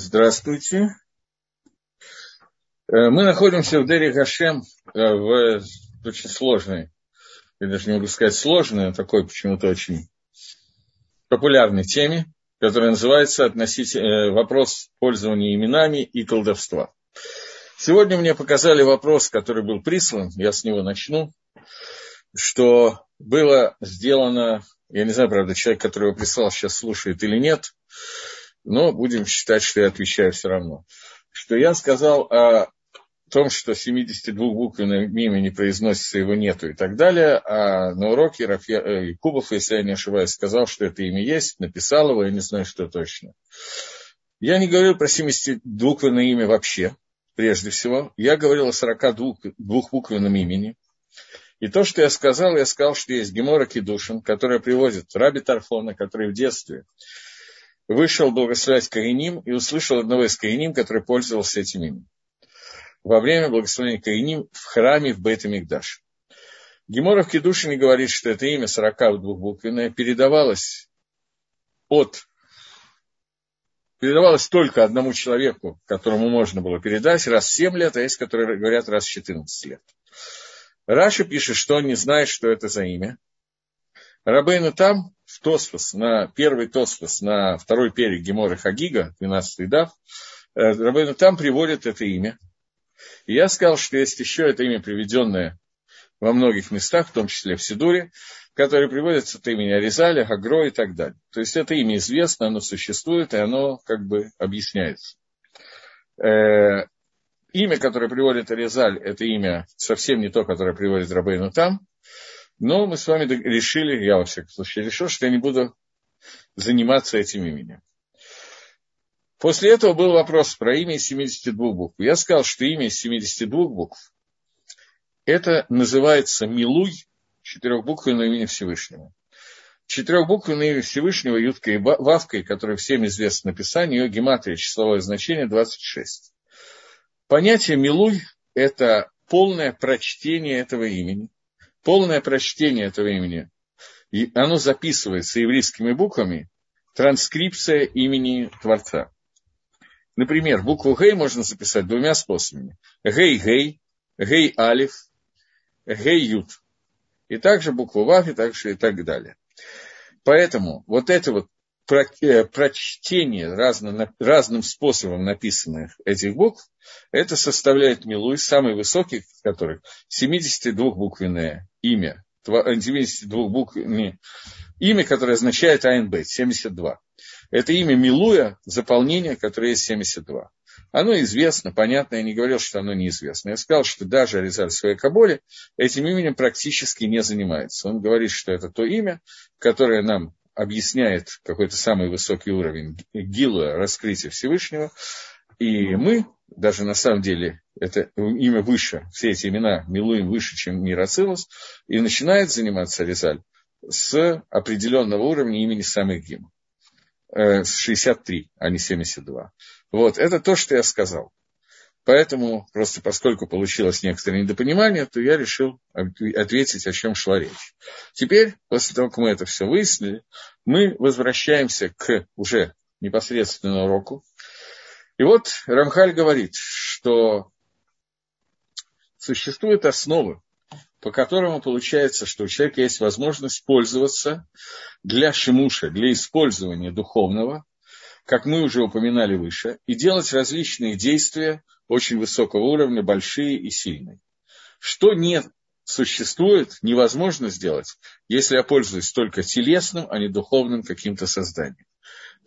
Здравствуйте. Э, мы находимся в Дери Гашем э, в очень сложной, я даже не могу сказать сложной, но такой почему-то очень популярной теме, которая называется относительно, э, вопрос пользования именами и колдовства. Сегодня мне показали вопрос, который был прислан, я с него начну, что было сделано, я не знаю, правда, человек, который его прислал, сейчас слушает или нет, но будем считать, что я отвечаю все равно. Что я сказал о том, что 72-буквенное имя не произносится, его нету и так далее, а на уроке Рафья, э, Кубов, если я не ошибаюсь, сказал, что это имя есть, написал его, я не знаю, что точно. Я не говорил про 72-буквенное имя вообще, прежде всего. Я говорил о 42-буквенном имени. И то, что я сказал, я сказал, что есть Гемора Кедушин, которая приводит Раби Тарфона, который в детстве вышел благословлять Кариним и услышал одного из Кариним, который пользовался этим именем. Во время благословения Кариним в храме в бейт мигдаш Гемора в Кедушине говорит, что это имя 42-буквенное передавалось от передавалось только одному человеку, которому можно было передать раз в 7 лет, а есть, которые говорят раз в 14 лет. Раша пишет, что он не знает, что это за имя. Рабейну там, в Тосфос, на первый Тосфос, на второй перек Гемора Хагига, 12-й дав, э, Рабейну там приводит это имя. И я сказал, что есть еще это имя, приведенное во многих местах, в том числе в Сидуре, которое приводится от имени Аризаля, Хагро и так далее. То есть это имя известно, оно существует, и оно как бы объясняется. Э, имя, которое приводит Аризаль, это имя совсем не то, которое приводит Рабейну там, но мы с вами решили, я во всяком случае решил, что я не буду заниматься этим именем. После этого был вопрос про имя из 72 букв. Я сказал, что имя из 72 букв это называется Милуй, четырехбуквенное имя Всевышнего. Четырехбуквенное имя Всевышнего, Юткой и Вавкой, которое всем известно написание, ее гематрия, числовое значение 26. Понятие Милуй – это полное прочтение этого имени полное прочтение этого имени, и оно записывается еврейскими буквами, транскрипция имени Творца. Например, букву Гей можно записать двумя способами. Гей-Гей, Гей-Алиф, Гей-Ют. И также букву Вав, и также и так далее. Поэтому вот это вот прочтение разно, разным способом написанных этих букв, это составляет Милуй, самый высокий из которых 72-буквенное имя, 72-буквенное имя, которое означает АНБ, 72. Это имя Милуя, заполнение, которое есть 72. Оно известно, понятно, я не говорил, что оно неизвестно. Я сказал, что даже Аризаль своей Каболе этим именем практически не занимается. Он говорит, что это то имя, которое нам объясняет какой-то самый высокий уровень гила, раскрытия Всевышнего. И мы, даже на самом деле, это имя выше, все эти имена милуем выше, чем мир Ацилус, и начинает заниматься Резаль с определенного уровня имени самых гимов. Э, с 63, а не 72. Вот, это то, что я сказал. Поэтому, просто поскольку получилось некоторое недопонимание, то я решил ответить, о чем шла речь. Теперь, после того, как мы это все выяснили, мы возвращаемся к уже непосредственно уроку. И вот Рамхаль говорит, что существуют основы, по которому получается, что у человека есть возможность пользоваться для шимуша, для использования духовного, как мы уже упоминали выше, и делать различные действия очень высокого уровня, большие и сильные. Что не существует, невозможно сделать, если я пользуюсь только телесным, а не духовным каким-то созданием.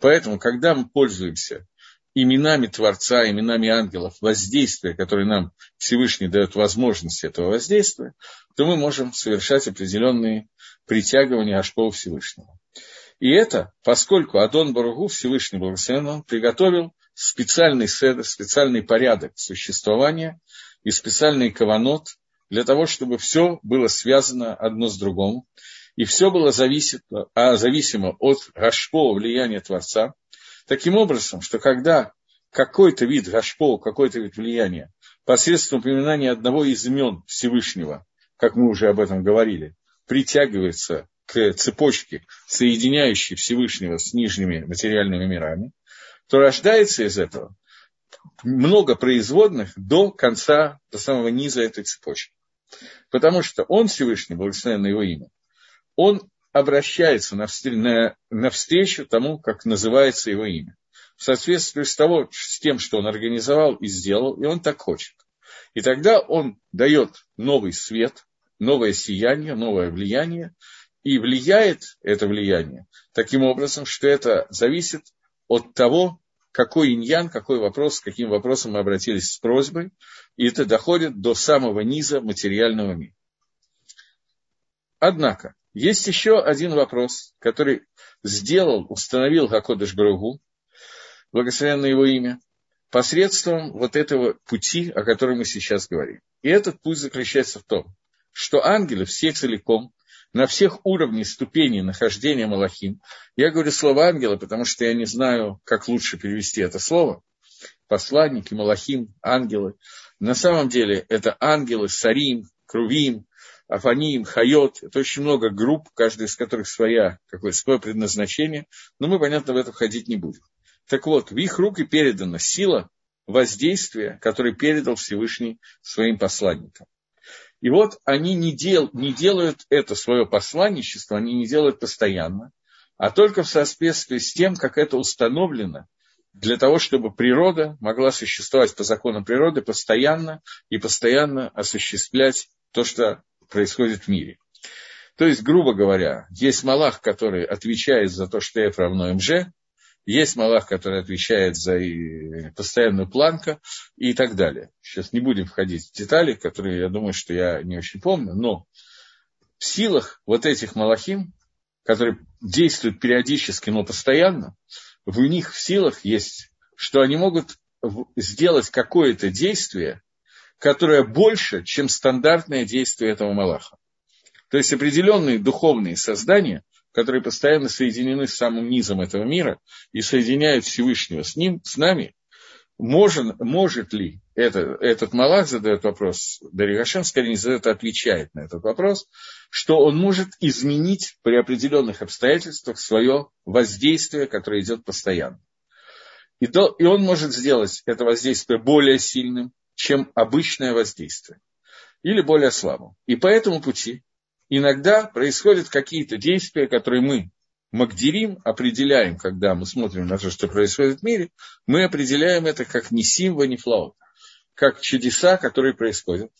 Поэтому, когда мы пользуемся именами Творца, именами ангелов, воздействия, которые нам Всевышний дает возможность этого воздействия, то мы можем совершать определенные притягивания Ашпова Всевышнего. И это, поскольку Адон Баругу, Всевышний Благословен, он приготовил специальный специальный порядок существования и специальный каванот для того, чтобы все было связано одно с другим, и все было зависимо, а, зависимо от гашпо влияния Творца, таким образом, что когда какой-то вид гашпо, какой-то вид влияния посредством упоминания одного из имен Всевышнего, как мы уже об этом говорили, притягивается к цепочке, соединяющей Всевышнего с нижними материальными мирами, то рождается из этого много производных до конца, до самого низа этой цепочки. Потому что он, Всевышний, благословен на его имя, он обращается навстречу тому, как называется его имя. В соответствии с, того, с тем, что он организовал и сделал, и он так хочет. И тогда он дает новый свет, новое сияние, новое влияние, и влияет это влияние таким образом, что это зависит от того, какой иньян, какой вопрос, с каким вопросом мы обратились с просьбой, и это доходит до самого низа материального мира. Однако, есть еще один вопрос, который сделал, установил Хакодыш Баругу, благословенное его имя, посредством вот этого пути, о котором мы сейчас говорим. И этот путь заключается в том, что ангелы все целиком, на всех уровнях ступеней нахождения Малахим, я говорю слово ангела, потому что я не знаю, как лучше перевести это слово, посланники, Малахим, ангелы. На самом деле это ангелы, Сарим, Крувим, Афаним, Хайот. Это очень много групп, каждая из которых своя, какое свое предназначение, но мы, понятно, в это входить не будем. Так вот, в их руки передана сила воздействия, который передал Всевышний своим посланникам. И вот они не, дел, не делают это свое посланничество, они не делают постоянно, а только в соответствии с тем, как это установлено, для того, чтобы природа могла существовать по законам природы постоянно и постоянно осуществлять то, что происходит в мире. То есть, грубо говоря, есть Малах, который отвечает за то, что F равно МЖ, есть Малах, который отвечает за постоянную планку и так далее. Сейчас не будем входить в детали, которые, я думаю, что я не очень помню, но в силах вот этих Малахим, которые действуют периодически, но постоянно, в них в силах есть, что они могут сделать какое-то действие, которое больше, чем стандартное действие этого Малаха. То есть определенные духовные создания которые постоянно соединены с самым низом этого мира и соединяют Всевышнего с ним, с нами, может, может ли это, этот Малах задает вопрос, Даригашем скорее не задает, а отвечает на этот вопрос, что он может изменить при определенных обстоятельствах свое воздействие, которое идет постоянно. И, то, и он может сделать это воздействие более сильным, чем обычное воздействие, или более слабым. И по этому пути иногда происходят какие-то действия, которые мы Магдерим определяем, когда мы смотрим на то, что происходит в мире, мы определяем это как не симва, не флаут, как чудеса, которые происходят,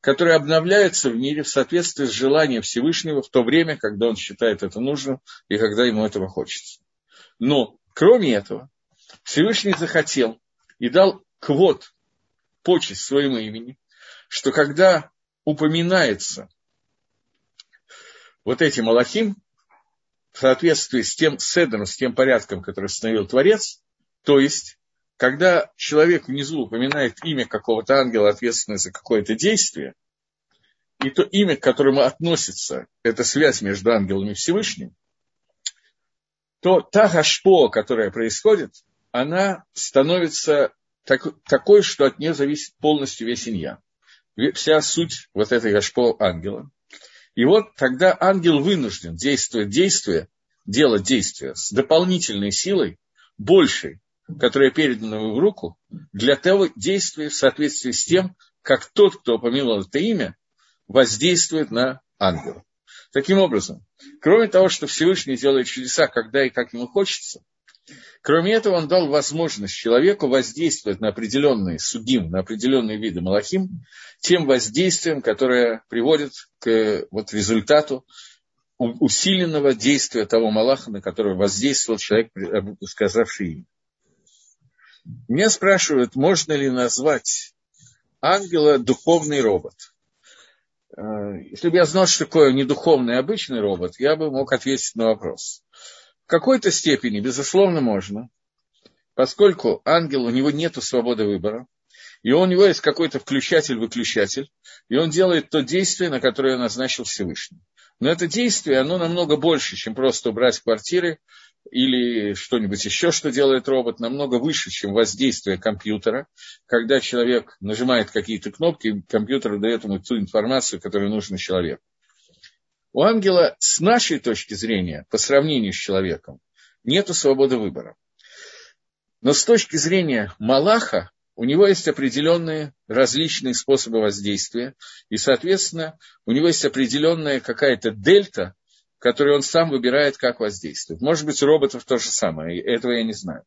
которые обновляются в мире в соответствии с желанием Всевышнего в то время, когда он считает это нужным и когда ему этого хочется. Но, кроме этого, Всевышний захотел и дал квот, почесть своему имени, что когда упоминается вот эти Малахим, в соответствии с тем седром, с тем порядком, который установил Творец, то есть, когда человек внизу упоминает имя какого-то ангела, ответственного за какое-то действие, и то имя, к которому относится эта связь между ангелом и Всевышним, то та гашпо, которая происходит, она становится так, такой, что от нее зависит полностью весь инья. Вся суть вот этой гашпо ангела. И вот тогда ангел вынужден действовать действие, делать действие с дополнительной силой, большей, которая передана в руку, для того действия в соответствии с тем, как тот, кто упомянул это имя, воздействует на ангела. Таким образом, кроме того, что Всевышний делает чудеса, когда и как ему хочется, Кроме этого, он дал возможность человеку воздействовать на определенные судим, на определенные виды малахим, тем воздействием, которое приводит к вот, результату усиленного действия того Малаха, на которого воздействовал человек, сказавший имя. Меня спрашивают, можно ли назвать ангела духовный робот. Э, если бы я знал, что такое не духовный, а обычный робот, я бы мог ответить на вопрос какой-то степени, безусловно, можно, поскольку ангел, у него нет свободы выбора, и у него есть какой-то включатель-выключатель, и он делает то действие, на которое назначил Всевышний. Но это действие, оно намного больше, чем просто убрать квартиры или что-нибудь еще, что делает робот, намного выше, чем воздействие компьютера, когда человек нажимает какие-то кнопки, компьютер дает ему ту информацию, которая нужна человеку. У ангела с нашей точки зрения, по сравнению с человеком, нет свободы выбора. Но с точки зрения Малаха, у него есть определенные различные способы воздействия, и, соответственно, у него есть определенная какая-то дельта, которую он сам выбирает, как воздействовать. Может быть, у роботов то же самое, этого я не знаю.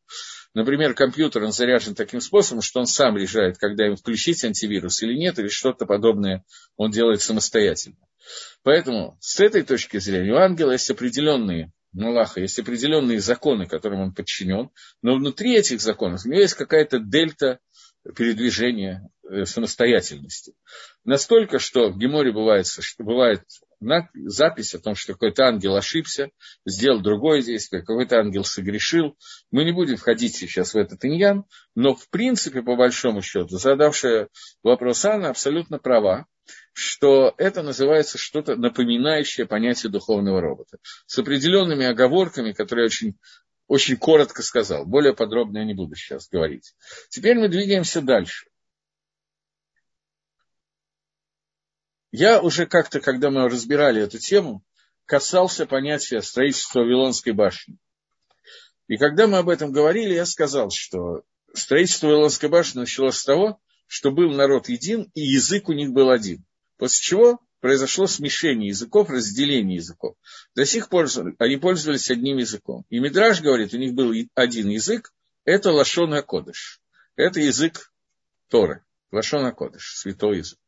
Например, компьютер, он заряжен таким способом, что он сам решает, когда ему включить антивирус или нет, или что-то подобное он делает самостоятельно. Поэтому с этой точки зрения у ангела есть определенные Малаха, есть определенные законы, которым он подчинен, но внутри этих законов у него есть какая-то дельта передвижения э, самостоятельности. Настолько, что в Геморе бывает, что бывает запись о том, что какой-то ангел ошибся, сделал другое действие, какой-то ангел согрешил. Мы не будем входить сейчас в этот иньян, но в принципе, по большому счету, задавшая вопрос Анна абсолютно права, что это называется что-то напоминающее понятие духовного робота. С определенными оговорками, которые очень, очень коротко сказал. Более подробно я не буду сейчас говорить. Теперь мы двигаемся дальше. Я уже как-то, когда мы разбирали эту тему, касался понятия строительства Вавилонской башни. И когда мы об этом говорили, я сказал, что строительство Вавилонской башни началось с того, что был народ един, и язык у них был один. После чего произошло смешение языков, разделение языков. До сих пор они пользовались одним языком. И Мидраж говорит, у них был один язык, это Лашона Кодыш. Это язык Торы, Лашона Кодыш, святой язык.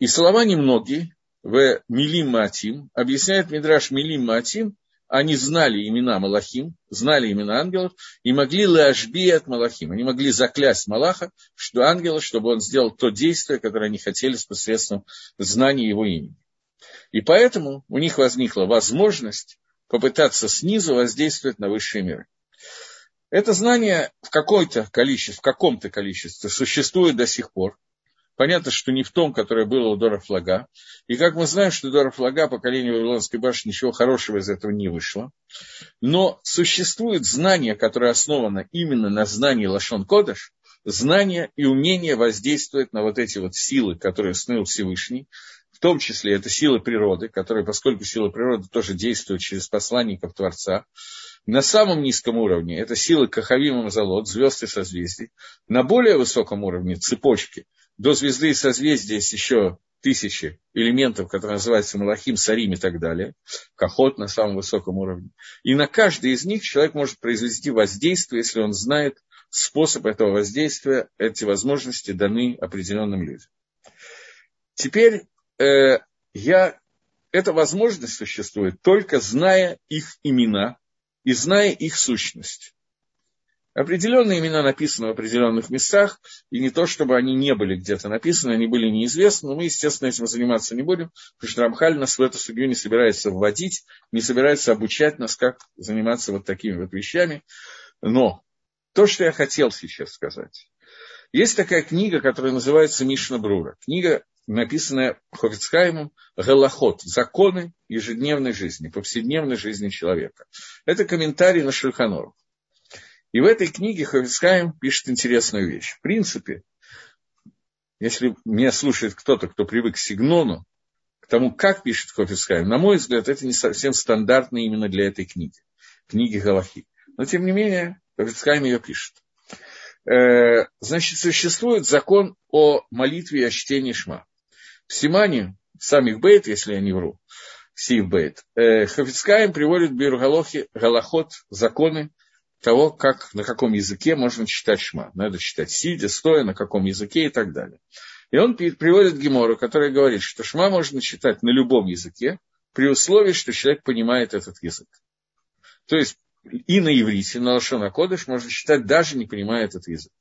И слова немногие в Милим Матим, объясняет Мидраш Милим Матим, они знали имена Малахим, знали имена ангелов и могли лашби от Малахим. Они могли заклясть Малаха, что ангела, чтобы он сделал то действие, которое они хотели с посредством знания его имени. И поэтому у них возникла возможность попытаться снизу воздействовать на высшие миры. Это знание в какой-то количестве, в каком-то количестве существует до сих пор. Понятно, что не в том, которое было у Дора Флага. И как мы знаем, что Дора Флага, поколение Вавилонской башни, ничего хорошего из этого не вышло. Но существует знание, которое основано именно на знании Лашон Кодыш, знание и умение воздействовать на вот эти вот силы, которые сныл Всевышний, в том числе это силы природы, которые, поскольку силы природы тоже действуют через посланников Творца, на самом низком уровне это силы Кахавима Мазалот, звезд и созвездий. На более высоком уровне цепочки – до звезды и созвездия есть еще тысячи элементов, которые называются Малахим, Сарим и так далее, Кахот на самом высоком уровне. И на каждый из них человек может произвести воздействие, если он знает способ этого воздействия, эти возможности даны определенным людям. Теперь э, я, эта возможность существует только зная их имена и зная их сущность. Определенные имена написаны в определенных местах, и не то, чтобы они не были где-то написаны, они были неизвестны, но мы, естественно, этим заниматься не будем, потому что Рамхаль нас в эту судью не собирается вводить, не собирается обучать нас, как заниматься вот такими вот вещами. Но то, что я хотел сейчас сказать. Есть такая книга, которая называется Мишна Брура. Книга, написанная Хофицхаймом Галахот. Законы ежедневной жизни, повседневной жизни человека. Это комментарий на Шульханору. И в этой книге Хофицхайм пишет интересную вещь. В принципе, если меня слушает кто-то, кто привык к Сигнону, к тому, как пишет Хофицхайм, на мой взгляд, это не совсем стандартно именно для этой книги, книги Галахи. Но, тем не менее, Хофицхайм ее пишет. Э, значит, существует закон о молитве и о чтении Шма. В Симане, самих Бейт, если я не вру, Сив Бейт, э, Хафицкаем приводит Биргалохи, Галахот, законы, того, как, на каком языке можно читать шма. Надо читать сидя, стоя, на каком языке и так далее. И он приводит Гемору, который говорит, что шма можно читать на любом языке, при условии, что человек понимает этот язык. То есть и на иврите, на Лашона Кодыш можно читать, даже не понимая этот язык.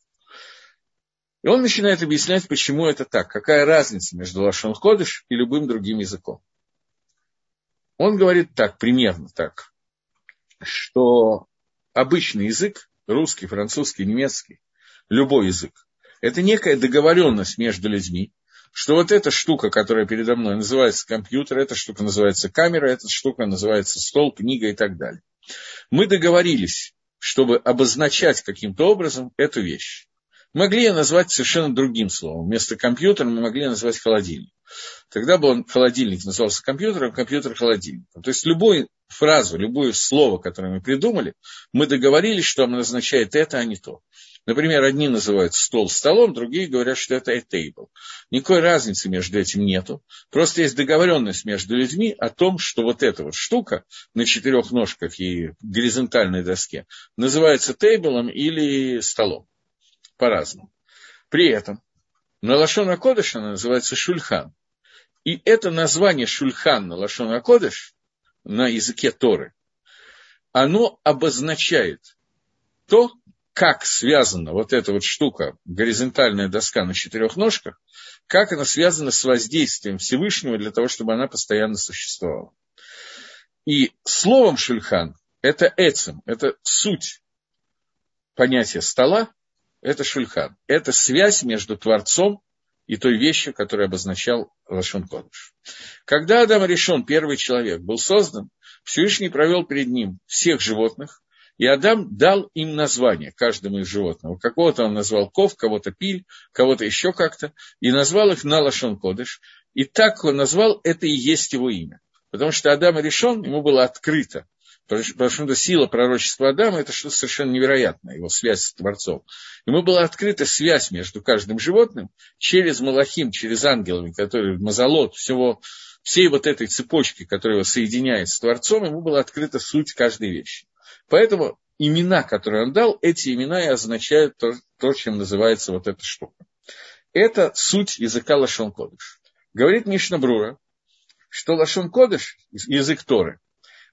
И он начинает объяснять, почему это так, какая разница между Лашон Кодыш и любым другим языком. Он говорит так, примерно так, что обычный язык, русский, французский, немецкий, любой язык, это некая договоренность между людьми, что вот эта штука, которая передо мной называется компьютер, эта штука называется камера, эта штука называется стол, книга и так далее. Мы договорились, чтобы обозначать каким-то образом эту вещь. Могли назвать совершенно другим словом. Вместо компьютера мы могли назвать холодильник. Тогда бы он, холодильник назывался компьютером, компьютер холодильником. То есть любую фразу, любое слово, которое мы придумали, мы договорились, что оно означает это, а не то. Например, одни называют стол столом, другие говорят, что это table. Никакой разницы между этим нету. Просто есть договоренность между людьми о том, что вот эта вот штука на четырех ножках и горизонтальной доске называется тейблом или столом. По-разному. При этом на Лашона Кодыш она называется шульхан. И это название шульхан на Лашона Кодыш на языке Торы, оно обозначает то, как связана вот эта вот штука, горизонтальная доска на четырех ножках, как она связана с воздействием Всевышнего для того, чтобы она постоянно существовала. И словом шульхан – это эцем, это суть понятия стола, это шульхан. Это связь между Творцом и той вещью, которую обозначал Лашон Кодыш. Когда Адам решен, первый человек, был создан, Всевышний провел перед ним всех животных, и Адам дал им название, каждому из животных. Какого-то он назвал ков, кого-то пиль, кого-то еще как-то, и назвал их на Лашон Кодыш. И так он назвал, это и есть его имя. Потому что Адам решен, ему было открыто. Потому что сила пророчества Адама – это что-то совершенно невероятное, его связь с Творцом. Ему была открыта связь между каждым животным через Малахим, через ангелами, которые Мазолот, всего, всей вот этой цепочки, которая его соединяет с Творцом, ему была открыта суть каждой вещи. Поэтому имена, которые он дал, эти имена и означают то, то чем называется вот эта штука. Это суть языка Лашон Кодыш. Говорит Мишна Брура, что Лашон Кодыш, язык Торы,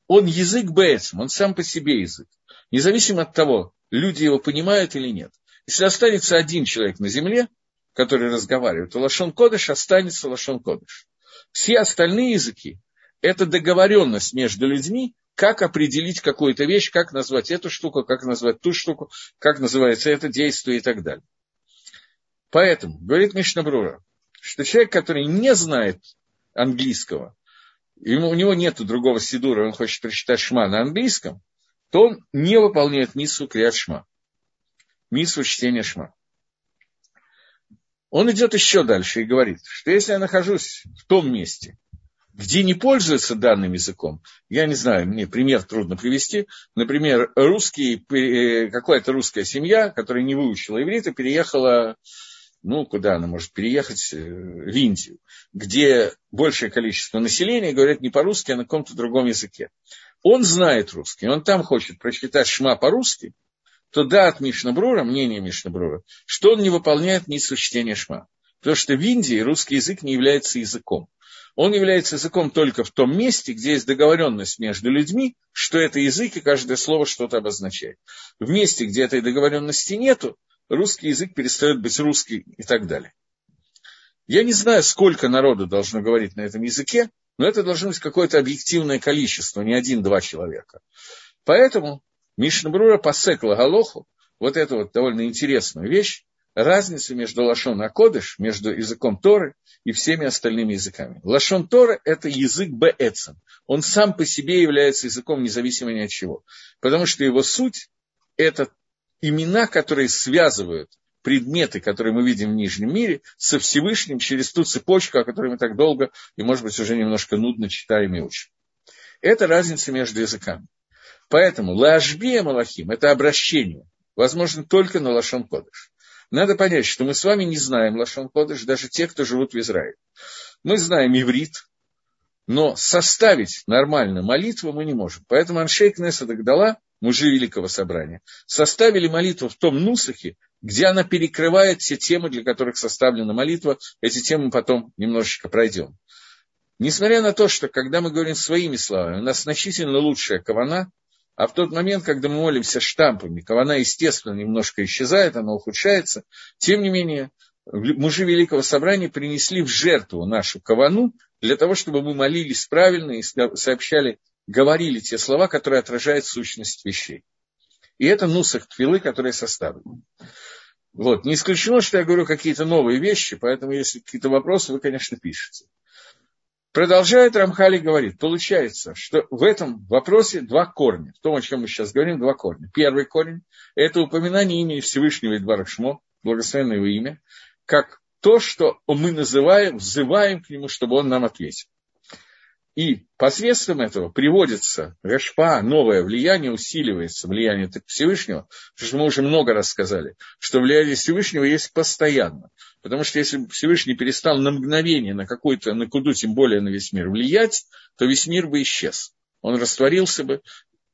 он язык Бэцем, он сам по себе язык. Независимо от того, люди его понимают или нет. Если останется один человек на земле, который разговаривает, то Лашон Кодыш останется Лашон Кодыш. Все остальные языки – это договоренность между людьми, как определить какую-то вещь, как назвать эту штуку, как назвать ту штуку, как называется это действие и так далее. Поэтому, говорит Мишнабрура, что человек, который не знает английского, ему, у него нет другого сидура, он хочет прочитать шма на английском, то он не выполняет миссу криат шма, миссу чтения шма. Он идет еще дальше и говорит, что если я нахожусь в том месте, где не пользуются данным языком, я не знаю, мне пример трудно привести. Например, русский, э, какая-то русская семья, которая не выучила иврита, переехала, ну, куда она может переехать, э, в Индию, где большее количество населения говорят не по-русски, а на каком-то другом языке. Он знает русский, он там хочет прочитать шма по-русски, то да, от Мишнабрура, мнение Мишнабрура, что он не выполняет миссу чтения шма. Потому что в Индии русский язык не является языком он является языком только в том месте, где есть договоренность между людьми, что это язык, и каждое слово что-то обозначает. В месте, где этой договоренности нету, русский язык перестает быть русский и так далее. Я не знаю, сколько народу должно говорить на этом языке, но это должно быть какое-то объективное количество, не один-два человека. Поэтому Мишнабрура посекла Галоху, вот эту вот довольно интересную вещь, разницу между Лашон Акодыш, между языком Торы и всеми остальными языками. Лашон Тора – это язык Беэцем. Он сам по себе является языком независимо ни от чего. Потому что его суть – это имена, которые связывают предметы, которые мы видим в Нижнем мире, со Всевышним через ту цепочку, о которой мы так долго и, может быть, уже немножко нудно читаем и учим. Это разница между языками. Поэтому Лашбия Малахим – это обращение, возможно, только на Лашон Кодыш. Надо понять, что мы с вами не знаем Лашон Кодыш, даже те, кто живут в Израиле. Мы знаем иврит, но составить нормально молитву мы не можем. Поэтому Аншей Кнесса Дагдала, мужи Великого Собрания, составили молитву в том нусахе, где она перекрывает все темы, для которых составлена молитва. Эти темы потом немножечко пройдем. Несмотря на то, что когда мы говорим своими словами, у нас значительно лучшая кавана, а в тот момент, когда мы молимся штампами, кавана, естественно, немножко исчезает, она ухудшается. Тем не менее, мужи Великого Собрания принесли в жертву нашу кавану для того, чтобы мы молились правильно и сообщали, говорили те слова, которые отражают сущность вещей. И это нусах твилы, которые составлены. Вот. Не исключено, что я говорю какие-то новые вещи, поэтому если какие-то вопросы, вы, конечно, пишете. Продолжает Рамхали говорит, получается, что в этом вопросе два корня. В том, о чем мы сейчас говорим, два корня. Первый корень – это упоминание имени Всевышнего Идбарашмо, благословенное его имя, как то, что мы называем, взываем к нему, чтобы он нам ответил. И посредством этого приводится Рашпа, новое влияние, усиливается влияние Всевышнего, потому что мы уже много раз сказали, что влияние Всевышнего есть постоянно. Потому что если Всевышний перестал на мгновение, на какую-то, на куду, тем более на весь мир влиять, то весь мир бы исчез. Он растворился бы,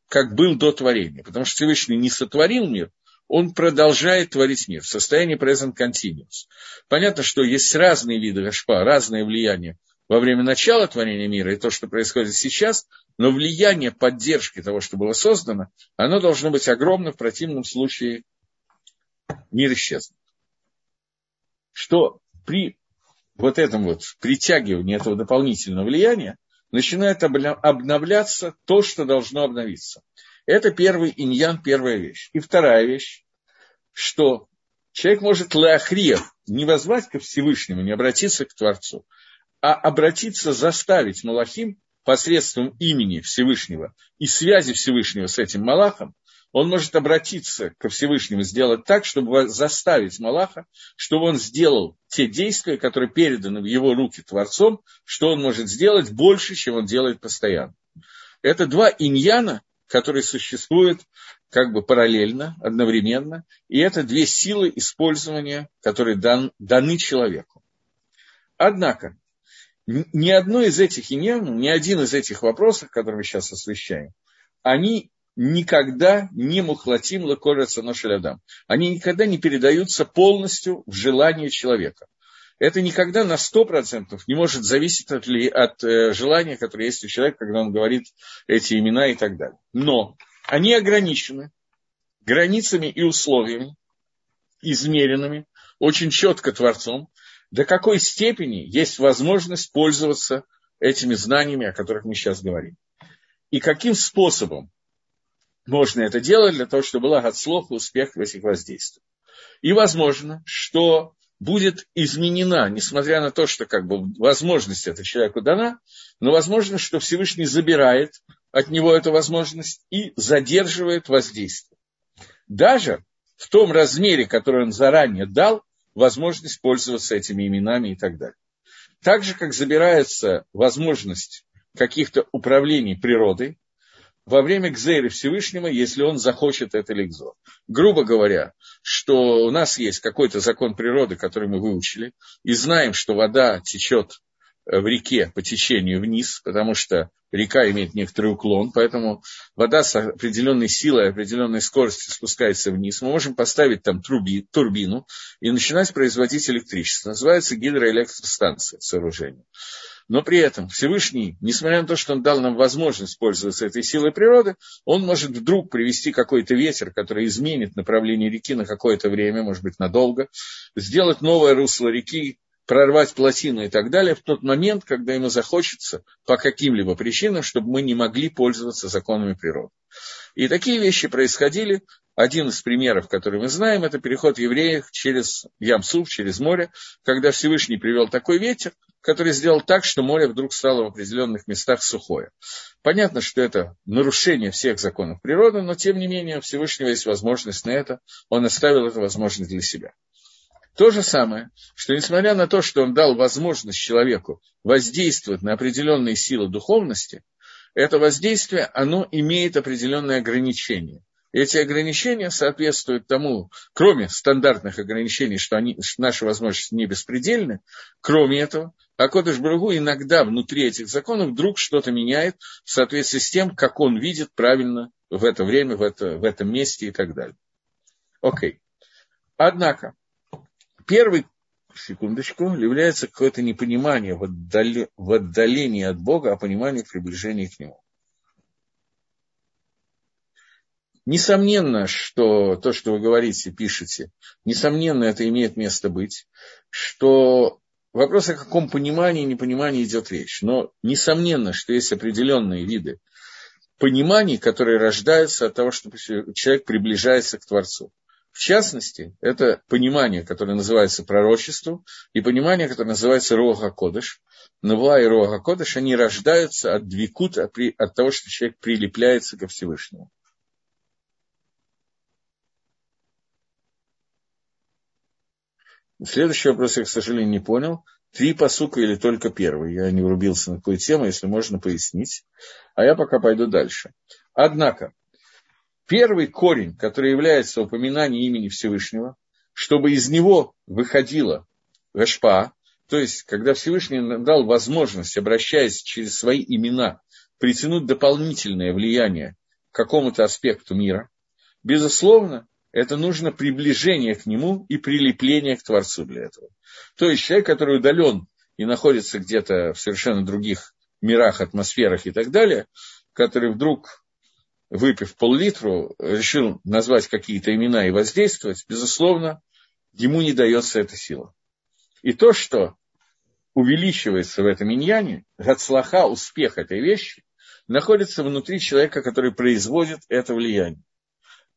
как был до творения. Потому что Всевышний не сотворил мир, он продолжает творить мир в состоянии present continuous. Понятно, что есть разные виды Рашпа, разные влияния во время начала творения мира и то, что происходит сейчас, но влияние поддержки того, что было создано, оно должно быть огромно, в противном случае мир исчезнет. Что при вот этом вот притягивании этого дополнительного влияния начинает обновляться то, что должно обновиться. Это первый иньян, первая вещь. И вторая вещь, что человек может леахриев не возвать ко Всевышнему, не обратиться к Творцу, а обратиться, заставить Малахим посредством имени Всевышнего и связи Всевышнего с этим Малахом, он может обратиться ко Всевышнему, сделать так, чтобы заставить Малаха, чтобы он сделал те действия, которые переданы в его руки Творцом, что он может сделать больше, чем он делает постоянно. Это два иньяна, которые существуют как бы параллельно, одновременно, и это две силы использования, которые дан, даны человеку. Однако, ни одно из этих иньянов, ни один из этих вопросов, которые мы сейчас освещаем, они никогда не мухлатим лакорятся на шалядам. Они никогда не передаются полностью в желание человека. Это никогда на сто процентов не может зависеть от, от э, желания, которое есть у человека, когда он говорит эти имена и так далее. Но они ограничены границами и условиями, измеренными, очень четко Творцом, до какой степени есть возможность пользоваться этими знаниями, о которых мы сейчас говорим. И каким способом можно это делать для того, чтобы был отслов и успех в этих воздействиях. И возможно, что будет изменена, несмотря на то, что как бы возможность эта человеку дана, но возможно, что Всевышний забирает от него эту возможность и задерживает воздействие. Даже в том размере, который он заранее дал, возможность пользоваться этими именами и так далее. Так же, как забирается возможность каких-то управлений природой во время Гзейры Всевышнего, если он захочет это ликзо. Грубо говоря, что у нас есть какой-то закон природы, который мы выучили, и знаем, что вода течет в реке по течению вниз, потому что река имеет некоторый уклон, поэтому вода с определенной силой, определенной скоростью спускается вниз. Мы можем поставить там труби, турбину и начинать производить электричество. Называется гидроэлектростанция сооружение. Но при этом Всевышний, несмотря на то, что он дал нам возможность пользоваться этой силой природы, он может вдруг привести какой-то ветер, который изменит направление реки на какое-то время, может быть, надолго, сделать новое русло реки, прорвать плотину и так далее в тот момент, когда ему захочется по каким-либо причинам, чтобы мы не могли пользоваться законами природы. И такие вещи происходили. Один из примеров, который мы знаем, это переход евреев через Ямсуф, через море, когда Всевышний привел такой ветер, который сделал так, что море вдруг стало в определенных местах сухое. Понятно, что это нарушение всех законов природы, но тем не менее у Всевышнего есть возможность на это, он оставил эту возможность для себя. То же самое, что несмотря на то, что он дал возможность человеку воздействовать на определенные силы духовности, это воздействие, оно имеет определенные ограничения. Эти ограничения соответствуют тому, кроме стандартных ограничений, что, они, что наши возможности не беспредельны, кроме этого, Акодыш Брагу иногда внутри этих законов вдруг что-то меняет в соответствии с тем, как он видит правильно в это время, в, это, в этом месте и так далее. Окей. Однако, первый, секундочку, является какое-то непонимание в, отдали, в отдалении от Бога, а понимание в приближении к Нему. Несомненно, что то, что вы говорите, пишете, несомненно, это имеет место быть, что вопрос, о каком понимании и непонимании идет речь. Но несомненно, что есть определенные виды пониманий, которые рождаются от того, что человек приближается к Творцу. В частности, это понимание, которое называется пророчеством, и понимание, которое называется Руаха Кодыш. Нова и Руаха Кодыш, они рождаются от двикута, от того, что человек прилепляется ко Всевышнему. Следующий вопрос я, к сожалению, не понял. Три посука или только первый? Я не врубился на какую тему, если можно пояснить. А я пока пойду дальше. Однако, первый корень, который является упоминанием имени Всевышнего, чтобы из него выходила Гашпа, то есть, когда Всевышний дал возможность, обращаясь через свои имена, притянуть дополнительное влияние к какому-то аспекту мира, безусловно, это нужно приближение к нему и прилепление к Творцу для этого. То есть человек, который удален и находится где-то в совершенно других мирах, атмосферах и так далее, который вдруг, выпив пол-литру, решил назвать какие-то имена и воздействовать, безусловно, ему не дается эта сила. И то, что увеличивается в этом иньяне, гацлаха, успех этой вещи, находится внутри человека, который производит это влияние.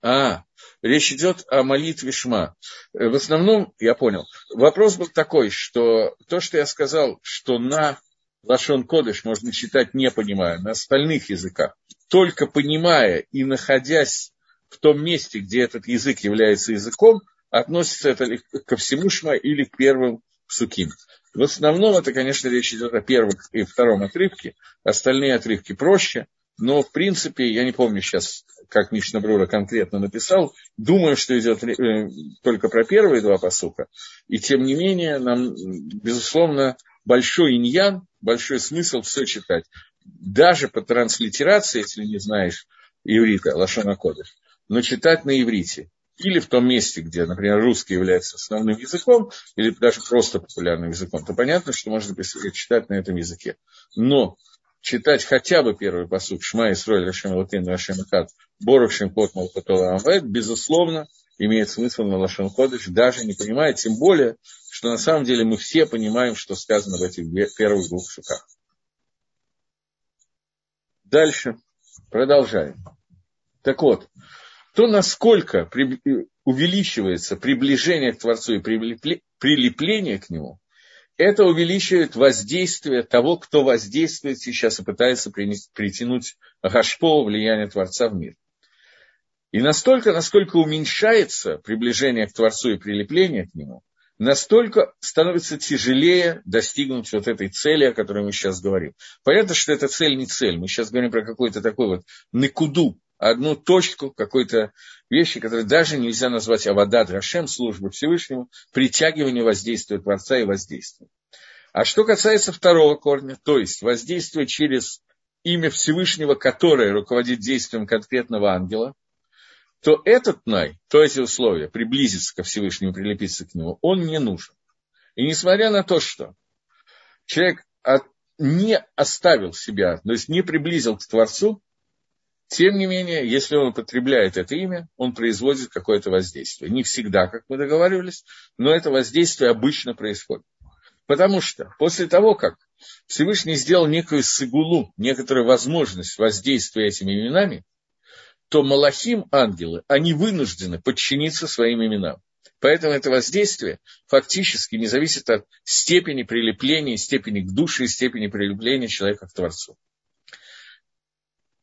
А, речь идет о молитве Шма. В основном, я понял, вопрос был такой, что то, что я сказал, что на Лашон Кодыш можно читать не понимая, на остальных языках, только понимая и находясь в том месте, где этот язык является языком, относится это ко всему Шма или к первым псуким. В основном это, конечно, речь идет о первом и втором отрывке, остальные отрывки проще, но, в принципе, я не помню сейчас, как Мишна Брура конкретно написал, думаю, что идет э, только про первые два посука. И тем не менее, нам, безусловно, большой иньян, большой смысл все читать. Даже по транслитерации, если не знаешь иврита, Лашона Кодыш, но читать на иврите. Или в том месте, где, например, русский является основным языком, или даже просто популярным языком, то понятно, что можно читать на этом языке. Но читать хотя бы первый посуд Шма и Сроль Рашем Латин Рашем Хат Борух Шемкот Малпатова Амвет, безусловно, имеет смысл на Лашон Кодыш, даже не понимая, тем более, что на самом деле мы все понимаем, что сказано в этих первых двух шуках. Дальше. Продолжаем. Так вот, то насколько увеличивается приближение к Творцу и прилепление к Нему, это увеличивает воздействие того, кто воздействует сейчас и пытается притянуть Гашпо, влияние Творца в мир. И настолько, насколько уменьшается приближение к Творцу и прилепление к Нему, настолько становится тяжелее достигнуть вот этой цели, о которой мы сейчас говорим. Понятно, что эта цель не цель. Мы сейчас говорим про какой-то такой вот накуду, одну точку какой-то вещи, которые даже нельзя назвать Авадад Рашем, службы Всевышнему, притягивание воздействия Творца и воздействия. А что касается второго корня, то есть воздействие через имя Всевышнего, которое руководит действием конкретного ангела, то этот най, то эти условия, приблизиться ко Всевышнему, прилепиться к нему, он не нужен. И несмотря на то, что человек от, не оставил себя, то есть не приблизил к Творцу, тем не менее, если он употребляет это имя, он производит какое-то воздействие. Не всегда, как мы договаривались, но это воздействие обычно происходит. Потому что после того, как Всевышний сделал некую сигулу, некоторую возможность воздействия этими именами, то Малахим, ангелы, они вынуждены подчиниться своим именам. Поэтому это воздействие фактически не зависит от степени прилепления, степени к душе и степени прилепления человека к Творцу.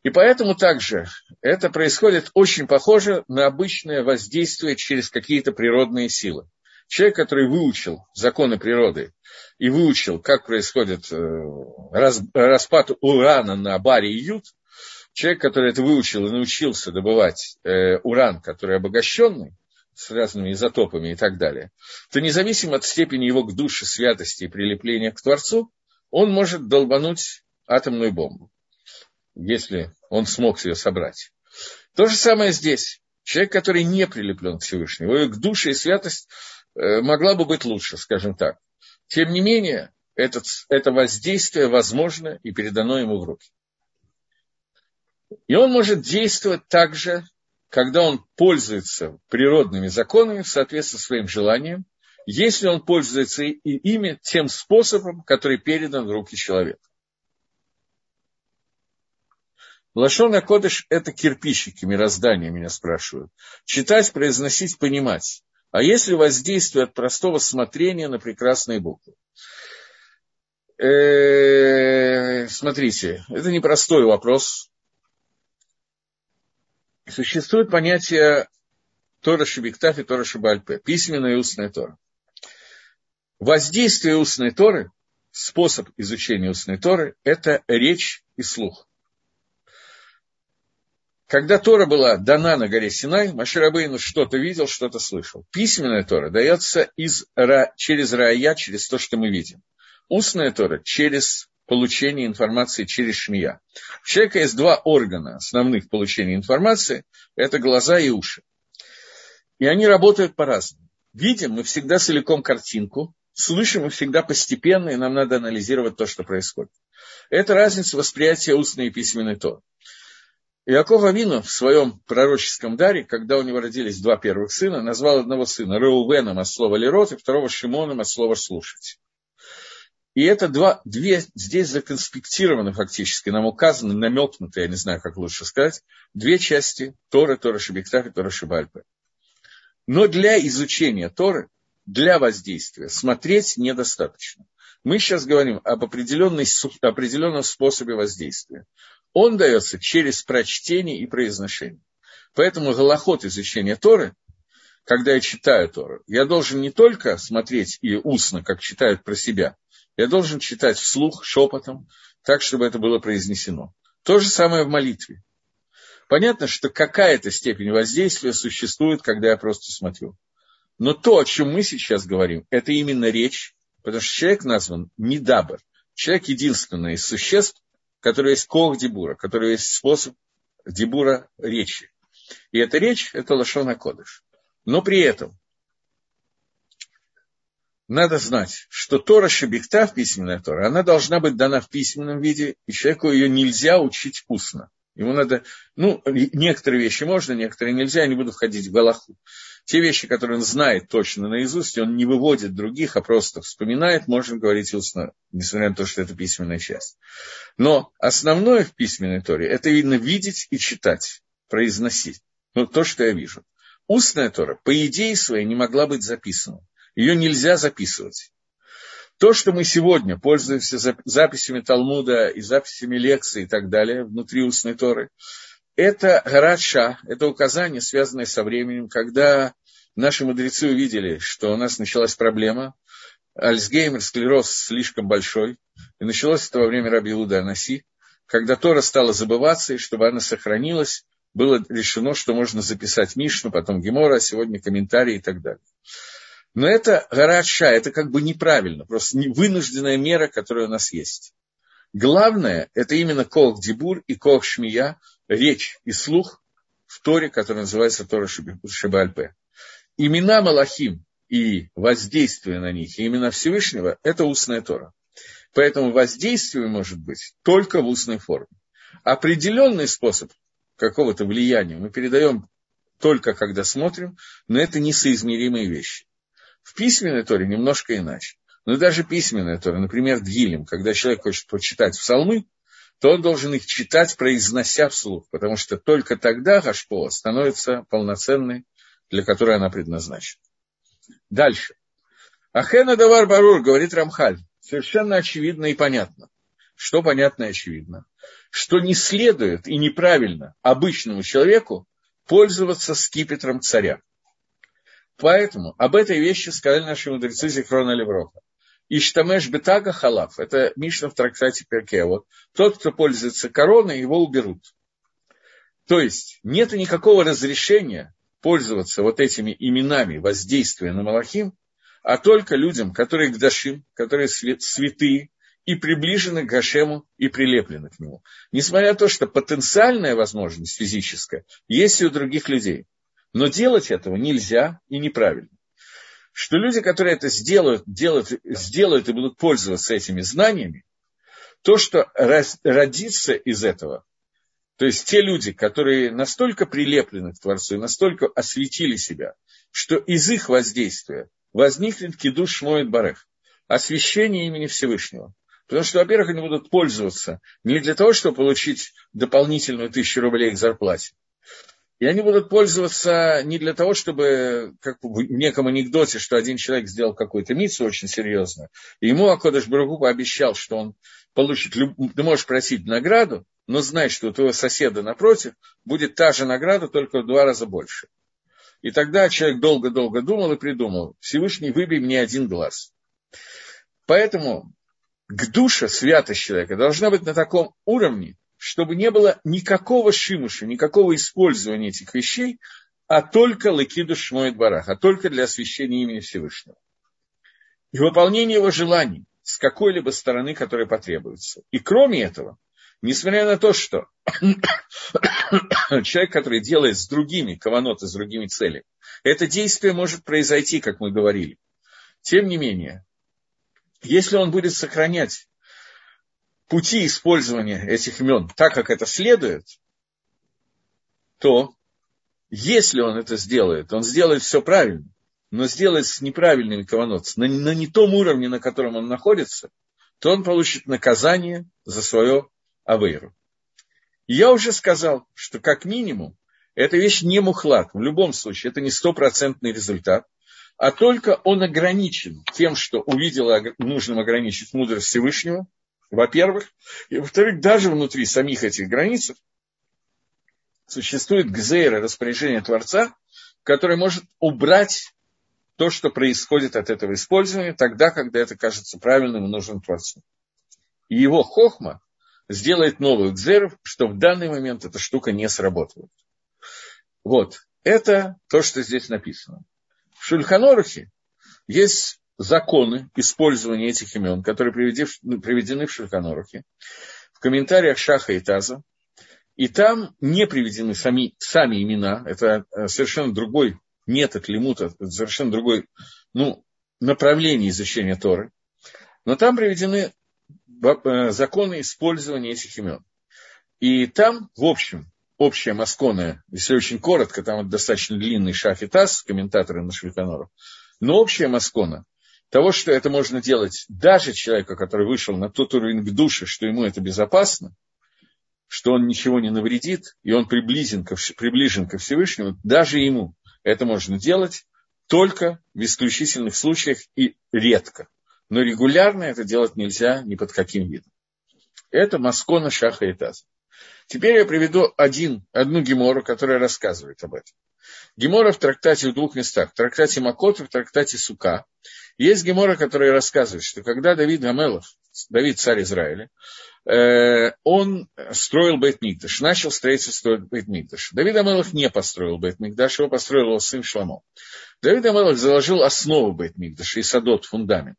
И поэтому также это происходит очень похоже на обычное воздействие через какие-то природные силы. Человек, который выучил законы природы и выучил, как происходит э, распад урана на баре и ют, человек, который это выучил и научился добывать э, уран, который обогащенный, с разными изотопами и так далее, то независимо от степени его к душе, святости и прилепления к Творцу, он может долбануть атомную бомбу если он смог ее собрать. То же самое здесь. Человек, который не прилеплен к Всевышнему, его к душе и святость э, могла бы быть лучше, скажем так. Тем не менее, этот, это воздействие возможно и передано ему в руки. И он может действовать также, когда он пользуется природными законами в соответствии со своим желанием, если он пользуется ими тем способом, который передан в руки человека. Лашона Кодыш – это кирпичики мироздания, меня спрашивают. Читать, произносить, понимать. А если воздействие от простого смотрения на прекрасные буквы? Э, смотрите, это непростой вопрос. Существует понятие Тора Шибиктаф и Тора Шибальпе, письменная и устная Тора. Воздействие устной Торы, способ изучения устной Торы – это речь и слух. Когда Тора была дана на горе Синай, Маширабейну что-то видел, что-то слышал. Письменная Тора дается из, через рая, через то, что мы видим. Устная Тора через получение информации через шмия. У человека есть два органа основных получения информации. Это глаза и уши. И они работают по-разному. Видим мы всегда целиком картинку, слышим мы всегда постепенно, и нам надо анализировать то, что происходит. Это разница восприятия устной и письменной Торы. Иаков Авину в своем пророческом даре, когда у него родились два первых сына, назвал одного сына Реувеном от слова «лерот» и второго Шимоном от слова «слушать». И это два, две здесь законспектированы фактически, нам указаны, намекнуты, я не знаю, как лучше сказать, две части Торы, Тора Шебектах и Тора Шибальпы. Но для изучения Торы, для воздействия, смотреть недостаточно. Мы сейчас говорим об определенном способе воздействия он дается через прочтение и произношение. Поэтому голоход изучения Торы, когда я читаю Тору, я должен не только смотреть и устно, как читают про себя, я должен читать вслух, шепотом, так, чтобы это было произнесено. То же самое в молитве. Понятно, что какая-то степень воздействия существует, когда я просто смотрю. Но то, о чем мы сейчас говорим, это именно речь, потому что человек назван Мидабр. Человек единственный из существ, который есть кох дебура, который есть способ дебура речи. И эта речь – это лошона кодыш. Но при этом надо знать, что Тора Шабихта, письменная Тора, она должна быть дана в письменном виде, и человеку ее нельзя учить устно. Ему надо, ну, некоторые вещи можно, некоторые нельзя, я не буду входить в Галаху. Те вещи, которые он знает точно наизусть, он не выводит других, а просто вспоминает, можно говорить устно, несмотря на то, что это письменная часть. Но основное в письменной торе – это видно видеть и читать, произносить. Ну, то, что я вижу. Устная тора, по идее своей, не могла быть записана. Ее нельзя записывать. То, что мы сегодня пользуемся записями Талмуда и записями лекций и так далее внутри устной Торы, это гараша, это указание, связанное со временем, когда наши мудрецы увидели, что у нас началась проблема, Альцгеймер, склероз слишком большой, и началось это во время Раби Иуда Анаси, когда Тора стала забываться, и чтобы она сохранилась, было решено, что можно записать Мишну, потом Гемора, а сегодня комментарии и так далее. Но это гараша, это как бы неправильно, просто вынужденная мера, которая у нас есть. Главное, это именно Кох Дибур и Кох Шмия, речь и слух в Торе, который называется Тора Шибальпе. Имена Малахим и воздействие на них, и имена Всевышнего – это устная Тора. Поэтому воздействие может быть только в устной форме. Определенный способ какого-то влияния мы передаем только когда смотрим, но это несоизмеримые вещи. В письменной Торе немножко иначе. Но даже письменная Тора, например, Дгилем, когда человек хочет почитать псалмы, то он должен их читать, произнося вслух, потому что только тогда Гашпо становится полноценной, для которой она предназначена. Дальше. Ахена Давар Барур, говорит Рамхаль, совершенно очевидно и понятно. Что понятно и очевидно? Что не следует и неправильно обычному человеку пользоваться скипетром царя. Поэтому об этой вещи сказали наши мудрецы Зихрона Левроха. Иштамеш бетага халав. Это Мишна в трактате Перке. Вот тот, кто пользуется короной, его уберут. То есть нет никакого разрешения пользоваться вот этими именами воздействия на Малахим, а только людям, которые гдашим, которые святые и приближены к Гашему и прилеплены к нему. Несмотря на то, что потенциальная возможность физическая есть и у других людей. Но делать этого нельзя и неправильно. Что люди, которые это сделают, делают, сделают и будут пользоваться этими знаниями, то, что родится из этого, то есть те люди, которые настолько прилеплены к Творцу и настолько осветили себя, что из их воздействия возникнет кидуш шмоет барех, освящение имени Всевышнего. Потому что, во-первых, они будут пользоваться не для того, чтобы получить дополнительную тысячу рублей к зарплате, и они будут пользоваться не для того, чтобы, как в неком анекдоте, что один человек сделал какую-то миссию очень серьезную, и ему Акодыш Барагу пообещал, что он получит, ты можешь просить награду, но знай, что у твоего соседа напротив будет та же награда, только в два раза больше. И тогда человек долго-долго думал и придумал, Всевышний, выбей мне один глаз. Поэтому к душе святость человека должна быть на таком уровне, чтобы не было никакого шимуша, никакого использования этих вещей, а только лакиду шмоет барах, а только для освящения имени Всевышнего. И выполнение его желаний с какой-либо стороны, которая потребуется. И кроме этого, несмотря на то, что человек, который делает с другими каваноты, с другими целями, это действие может произойти, как мы говорили. Тем не менее, если он будет сохранять пути использования этих имен так, как это следует, то если он это сделает, он сделает все правильно, но сделает с неправильными каванот, на, на не том уровне, на котором он находится, то он получит наказание за свое авейру. я уже сказал, что как минимум эта вещь не мухлад. В любом случае, это не стопроцентный результат а только он ограничен тем, что увидел нужным ограничить мудрость Всевышнего, во-первых, и во-вторых, даже внутри самих этих границ существует гзейра, распоряжение Творца, который может убрать то, что происходит от этого использования, тогда, когда это кажется правильным и нужным Творцу. И его хохма сделает новую гзеру, что в данный момент эта штука не сработает. Вот, это то, что здесь написано. В Шульханорухе есть законы использования этих имен, которые приведены в Шульханорухе, в комментариях Шаха и Таза. И там не приведены сами, сами имена, это э, совершенно другой метод лимута, совершенно другой ну, направление изучения Торы. Но там приведены э, законы использования этих имен. И там, в общем, общая маскона, если очень коротко, там достаточно длинный шах и таз, комментаторы на Швейканору, но общая маскона того, что это можно делать даже человеку, который вышел на тот уровень к душе, что ему это безопасно, что он ничего не навредит, и он приближен ко, приближен ко Всевышнему, даже ему это можно делать только в исключительных случаях и редко. Но регулярно это делать нельзя ни под каким видом. Это Маскона Шаха и Таза. Теперь я приведу один, одну гемору, которая рассказывает об этом. Гемора в трактате в двух местах. В трактате Макот и в трактате Сука. Есть гемора, которая рассказывает, что когда Давид Гамелов, Давид царь Израиля, э, он строил Бет-Мигдаш, начал строительство Бет-Мигдаш. Давид Амелов не построил Бет-Мигдаш, его построил его сын Шламо. Давид Амелов заложил основу Бет-Мигдаша и садот, фундамент.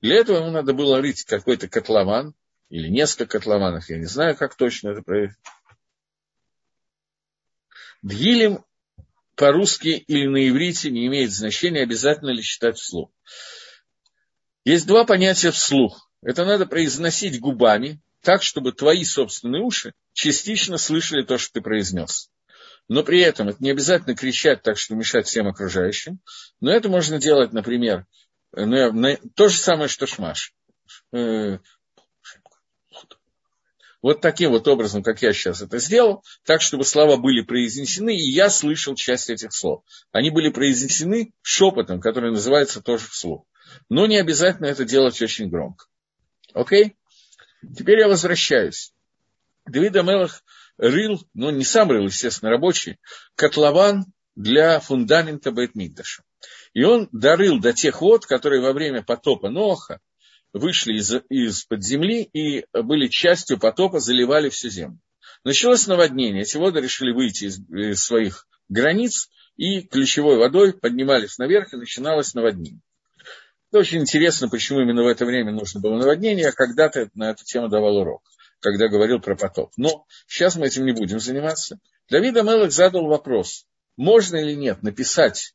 Для этого ему надо было рыть какой-то котлован, или несколько котлованов, я не знаю, как точно это проверить. Дгилем по-русски или на иврите не имеет значения, обязательно ли читать вслух. Есть два понятия вслух. Это надо произносить губами, так, чтобы твои собственные уши частично слышали то, что ты произнес. Но при этом это не обязательно кричать так, что мешать всем окружающим. Но это можно делать, например, на, то же самое, что шмаш. Вот таким вот образом, как я сейчас это сделал, так, чтобы слова были произнесены, и я слышал часть этих слов. Они были произнесены шепотом, который называется тоже вслух. Но не обязательно это делать очень громко. Окей? Теперь я возвращаюсь. Давид Амелах рыл, ну не сам рыл, естественно, рабочий, котлован для фундамента Бейтмикдаша. И он дорыл до тех вод, которые во время потопа Ноха вышли из, из-под земли и были частью потопа, заливали всю землю. Началось наводнение. Эти воды решили выйти из, из своих границ и ключевой водой поднимались наверх, и начиналось наводнение. Это очень интересно, почему именно в это время нужно было наводнение. Я когда-то на эту тему давал урок, когда говорил про потоп. Но сейчас мы этим не будем заниматься. Давид Амелах задал вопрос, можно или нет написать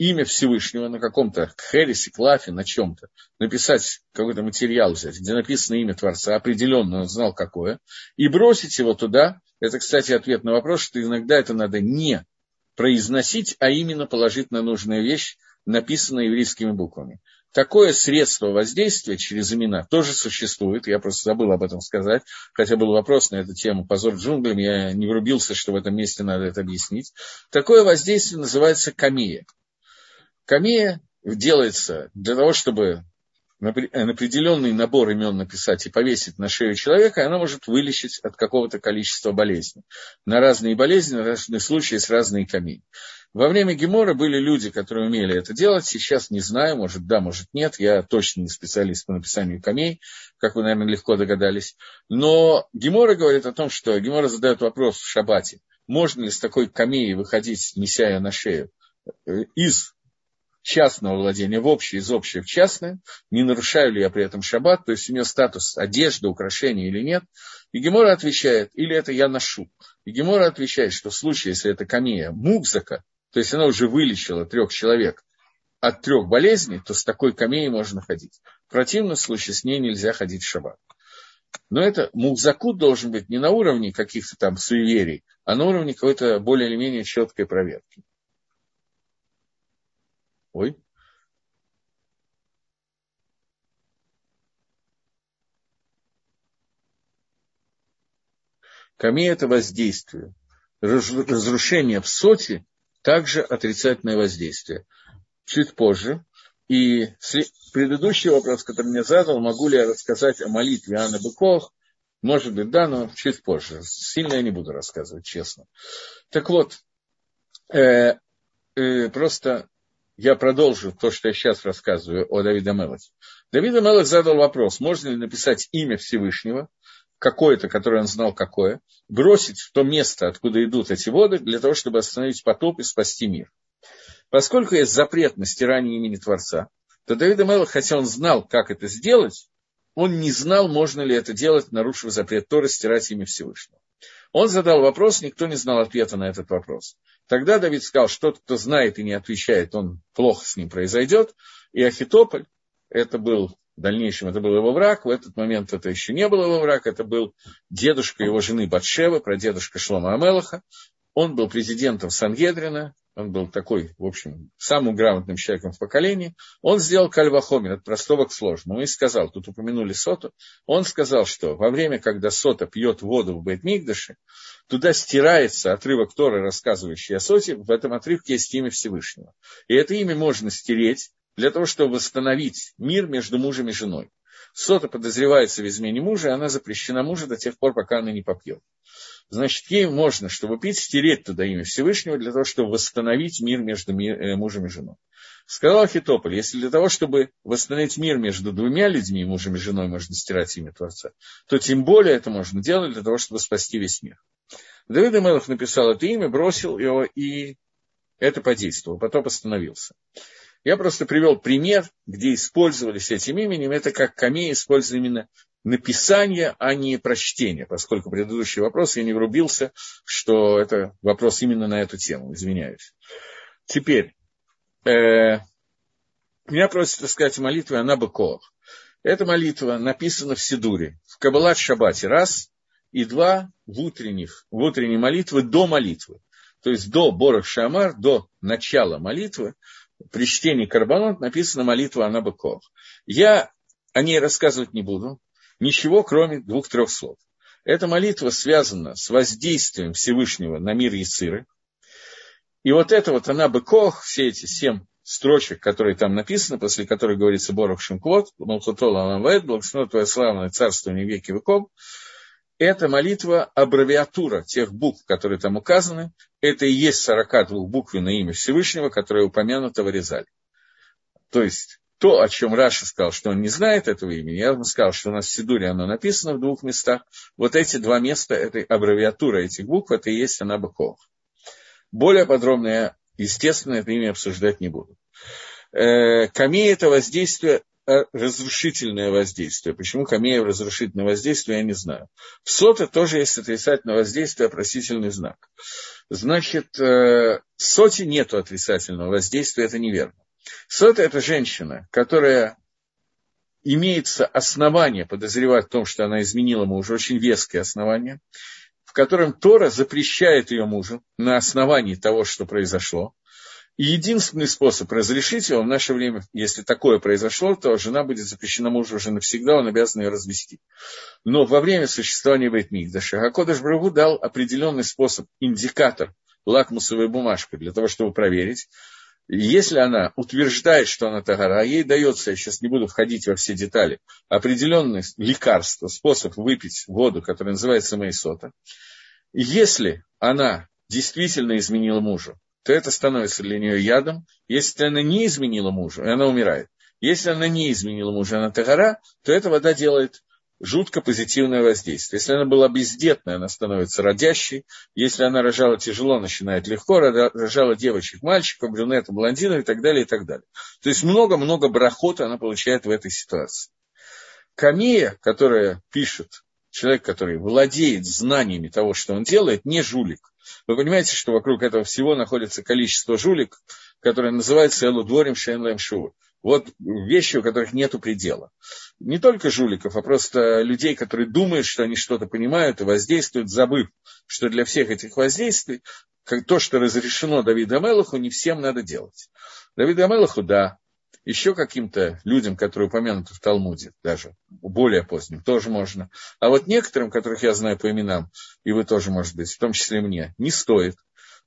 имя Всевышнего на каком-то хересе, клафе, на чем-то, написать какой-то материал взять, где написано имя Творца, определенно он знал какое, и бросить его туда. Это, кстати, ответ на вопрос, что иногда это надо не произносить, а именно положить на нужную вещь, написанную еврейскими буквами. Такое средство воздействия через имена тоже существует. Я просто забыл об этом сказать, хотя был вопрос на эту тему «Позор джунглям», я не врубился, что в этом месте надо это объяснить. Такое воздействие называется камия. Камия делается для того, чтобы определенный набор имен написать и повесить на шею человека, она может вылечить от какого-то количества болезней. На разные болезни, на разные случаи с разные камни. Во время Гемора были люди, которые умели это делать. Сейчас не знаю, может да, может нет. Я точно не специалист по написанию камней, как вы, наверное, легко догадались. Но Гемора говорит о том, что Гемора задает вопрос в шабате. Можно ли с такой камеей выходить, неся ее на шею, э, из частного владения в общее, из общего в частное, не нарушаю ли я при этом шаббат, то есть у нее статус одежды, украшения или нет. И Гемора отвечает, или это я ношу. И Гемора отвечает, что в случае, если это камея мукзака, то есть она уже вылечила трех человек от трех болезней, то с такой камеей можно ходить. В противном случае с ней нельзя ходить в шаббат. Но это мукзакут должен быть не на уровне каких-то там суеверий, а на уровне какой-то более или менее четкой проверки. Ой. Камея – это воздействие. Разрушение в соте также отрицательное воздействие. Чуть позже. И предыдущий вопрос, который мне задал, могу ли я рассказать о молитве Анны Быков, может быть, да, но чуть позже. Сильно я не буду рассказывать, честно. Так вот, э, э, просто я продолжу то, что я сейчас рассказываю о Давиде Мелахе. Давид Мелах задал вопрос, можно ли написать имя Всевышнего, какое-то, которое он знал какое, бросить в то место, откуда идут эти воды, для того, чтобы остановить потоп и спасти мир. Поскольку есть запрет на стирание имени Творца, то Давид Мелах, хотя он знал, как это сделать, он не знал, можно ли это делать, нарушив запрет Торы, стирать имя Всевышнего. Он задал вопрос, никто не знал ответа на этот вопрос. Тогда Давид сказал, что кто знает и не отвечает, он плохо с ним произойдет. И Ахитополь, это был в дальнейшем это был его враг, в этот момент это еще не был его враг, это был дедушка его жены Батшевы, прадедушка Шлома Амелаха. Он был президентом Сангедрина, он был такой, в общем, самым грамотным человеком в поколении, он сделал кальвахомин от простого к сложному и сказал, тут упомянули Соту, он сказал, что во время, когда Сота пьет воду в Бейтмигдаше, туда стирается отрывок Торы, рассказывающий о Соте, в этом отрывке есть имя Всевышнего. И это имя можно стереть, для того, чтобы восстановить мир между мужем и женой. Сота подозревается в измене мужа, и она запрещена мужу до тех пор, пока она не попьет. Значит, ей можно, чтобы пить, стереть туда имя Всевышнего, для того, чтобы восстановить мир между э, мужем и женой. Сказал Ахитополь, если для того, чтобы восстановить мир между двумя людьми, мужем и женой, можно стирать имя Творца, то тем более это можно делать для того, чтобы спасти весь мир. Давид Амелов написал это имя, бросил его, и это подействовало. Потом остановился. Я просто привел пример, где использовались этим именем. Это как камей использовали именно написание, а не прочтение, поскольку предыдущий вопрос я не врубился, что это вопрос именно на эту тему, извиняюсь. Теперь, э, меня просят сказать молитву она Быкоах. Эта молитва написана в Сидуре, в Кабалат Шабате раз, и два в, утренних, в утренней молитвы до молитвы. То есть до Борох Шамар, до начала молитвы, при чтении Карбонот написана молитва Анабыков. Я о ней рассказывать не буду, ничего, кроме двух-трех слов. Эта молитва связана с воздействием Всевышнего на мир Яциры. И вот это вот она быкох, все эти семь строчек, которые там написаны, после которых говорится Борох Шимквот, Малхутол Аламвед, Благословен Твое славное царство не веки веков, это молитва аббревиатура тех букв, которые там указаны. Это и есть 42 буквы на имя Всевышнего, которые упомянуто в Аризале. То есть то, о чем Раши сказал, что он не знает этого имени, я ему сказал, что у нас в Сидуре оно написано в двух местах. Вот эти два места, этой аббревиатура этих букв, это и есть Ана Бекоах. Более подробно я, естественно, это имя обсуждать не буду. Э, Камей – это воздействие разрушительное воздействие. Почему камея разрушительное воздействие, я не знаю. В соте тоже есть отрицательное воздействие, опросительный знак. Значит, э, в соте нет отрицательного воздействия, это неверно. Сота – это женщина, которая имеется основание подозревать в том, что она изменила мужа, очень веское основание, в котором Тора запрещает ее мужу на основании того, что произошло, и единственный способ разрешить его в наше время, если такое произошло, то жена будет запрещена мужу уже навсегда, он обязан ее развести. Но во время существования Бейтмигдаша Акодыш Брагу дал определенный способ, индикатор, лакмусовая бумажка, для того, чтобы проверить, если она утверждает, что она тагара, а ей дается, я сейчас не буду входить во все детали, определенное лекарство, способ выпить воду, которая называется мейсота, если она действительно изменила мужу, то это становится для нее ядом. Если она не изменила мужу, и она умирает. Если она не изменила мужа, она тагара, то эта вода делает жутко позитивное воздействие. Если она была бездетная, она становится родящей. Если она рожала тяжело, начинает легко. Рожала девочек, мальчиков, брюнетов, блондинов и так далее, и так далее. То есть много-много брахот она получает в этой ситуации. Камия, которая пишет, человек, который владеет знаниями того, что он делает, не жулик. Вы понимаете, что вокруг этого всего находится количество жулик, которое называется Элудворим Шейнлэм Шур. Вот вещи, у которых нет предела. Не только жуликов, а просто людей, которые думают, что они что-то понимают и воздействуют, забыв, что для всех этих воздействий как то, что разрешено Давиду Амелаху, не всем надо делать. Давиду Амелаху, да, еще каким-то людям, которые упомянуты в Талмуде, даже более поздним, тоже можно. А вот некоторым, которых я знаю по именам, и вы тоже, может быть, в том числе мне, не стоит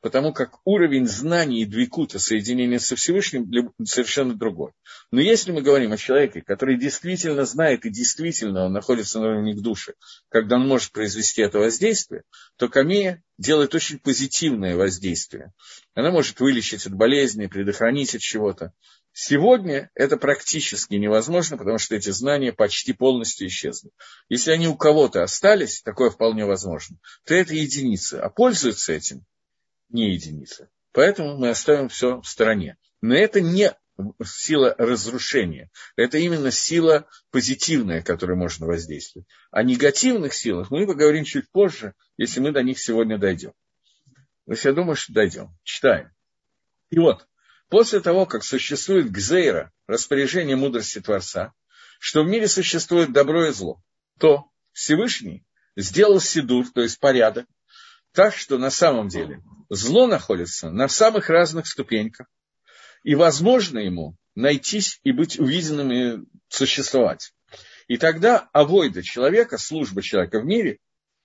потому как уровень знаний и двикута, соединения со Всевышним, совершенно другой. Но если мы говорим о человеке, который действительно знает и действительно он находится на уровне к душе, когда он может произвести это воздействие, то камея делает очень позитивное воздействие. Она может вылечить от болезни, предохранить от чего-то. Сегодня это практически невозможно, потому что эти знания почти полностью исчезли. Если они у кого-то остались, такое вполне возможно, то это единицы. А пользуются этим не единица. Поэтому мы оставим все в стороне. Но это не сила разрушения. Это именно сила позитивная, которой можно воздействовать. О негативных силах мы поговорим чуть позже, если мы до них сегодня дойдем. То есть я думаю, что дойдем. Читаем. И вот, после того, как существует гзейра, распоряжение мудрости Творца, что в мире существует добро и зло, то Всевышний сделал сидур, то есть порядок, так что на самом деле зло находится на самых разных ступеньках, и возможно ему найтись и быть увиденным и существовать. И тогда авойда человека, служба человека в мире,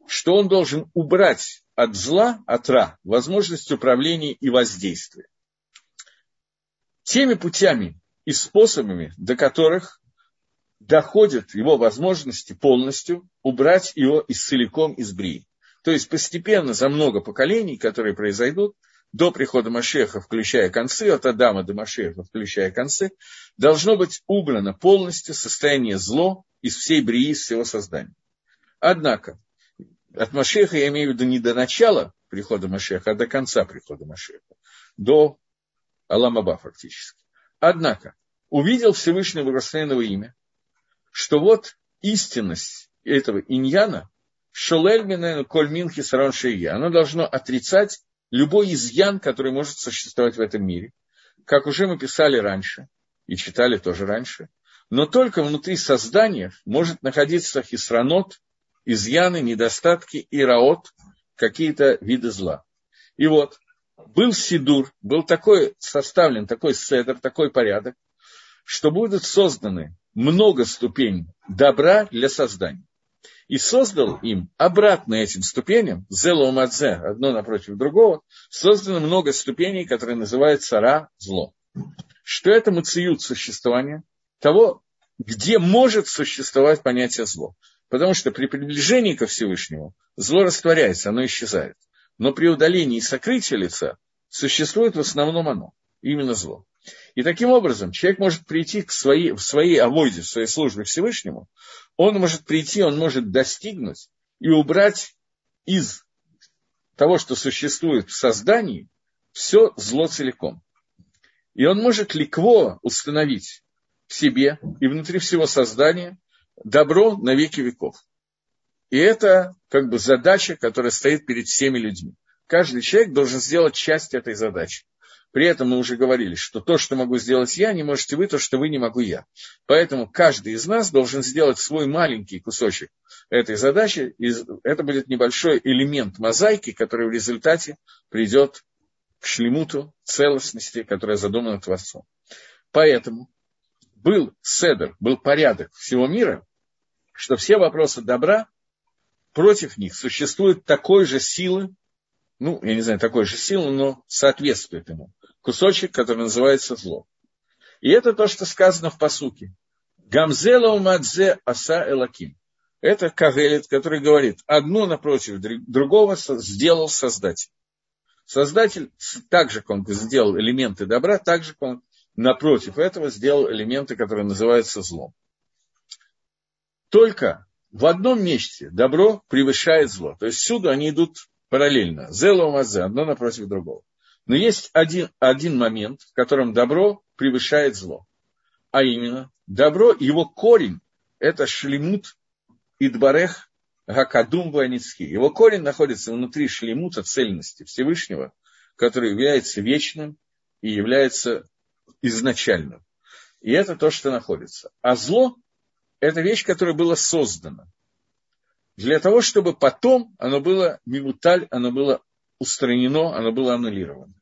что он должен убрать от зла, от ра, возможность управления и воздействия. Теми путями и способами, до которых доходят его возможности полностью убрать его из целиком из брии. То есть постепенно за много поколений, которые произойдут, до прихода Машеха, включая концы, от Адама до Машеха, включая концы, должно быть убрано полностью состояние зло из всей брии, из всего создания. Однако, от Машеха я имею в виду не до начала прихода Машеха, а до конца прихода Машеха, до Аламаба фактически. Однако, увидел Всевышнего Благословенного имя, что вот истинность этого иньяна Шолель минену коль мин хисарон шея. Оно должно отрицать любой изъян, который может существовать в этом мире. Как уже мы писали раньше, и читали тоже раньше. Но только внутри создания может находиться хисранот, изъяны, недостатки и раот, какие-то виды зла. И вот, был Сидур, был такой составлен такой седр, такой порядок, что будут созданы много ступеней добра для создания и создал им обратно этим ступеням, зело мадзе, одно напротив другого, создано много ступеней, которые называются ра, зло. Что это мациют существования? Того, где может существовать понятие зло. Потому что при приближении ко Всевышнему зло растворяется, оно исчезает. Но при удалении и сокрытии лица существует в основном оно, именно зло. И таким образом человек может прийти к своей, в своей авойде, в своей службе Всевышнему, он может прийти, он может достигнуть и убрать из того, что существует в создании, все зло целиком. И он может ликво установить в себе и внутри всего создания добро на веки веков. И это как бы задача, которая стоит перед всеми людьми. Каждый человек должен сделать часть этой задачи. При этом мы уже говорили, что то, что могу сделать я, не можете вы, то, что вы не могу я. Поэтому каждый из нас должен сделать свой маленький кусочек этой задачи. И это будет небольшой элемент мозаики, который в результате придет к шлемуту целостности, которая задумана Творцом. Поэтому был седер, был порядок всего мира, что все вопросы добра, против них существует такой же силы, ну, я не знаю, такой же силы, но соответствует ему кусочек, который называется зло. И это то, что сказано в посуке. Гамзела умадзе аса элаким. Это Кагелет, который говорит, одно напротив другого сделал Создатель. Создатель, так же, как он сделал элементы добра, так же, как он напротив этого сделал элементы, которые называются злом. Только в одном месте добро превышает зло. То есть всюду они идут параллельно. Зело мазе, одно напротив другого. Но есть один, один момент, в котором добро превышает зло. А именно, добро, его корень – это шлемут идбарех гакадум ваницки. Его корень находится внутри шлемута цельности Всевышнего, который является вечным и является изначальным. И это то, что находится. А зло – это вещь, которая была создана. Для того, чтобы потом оно было мимуталь, оно было устранено, оно было аннулировано.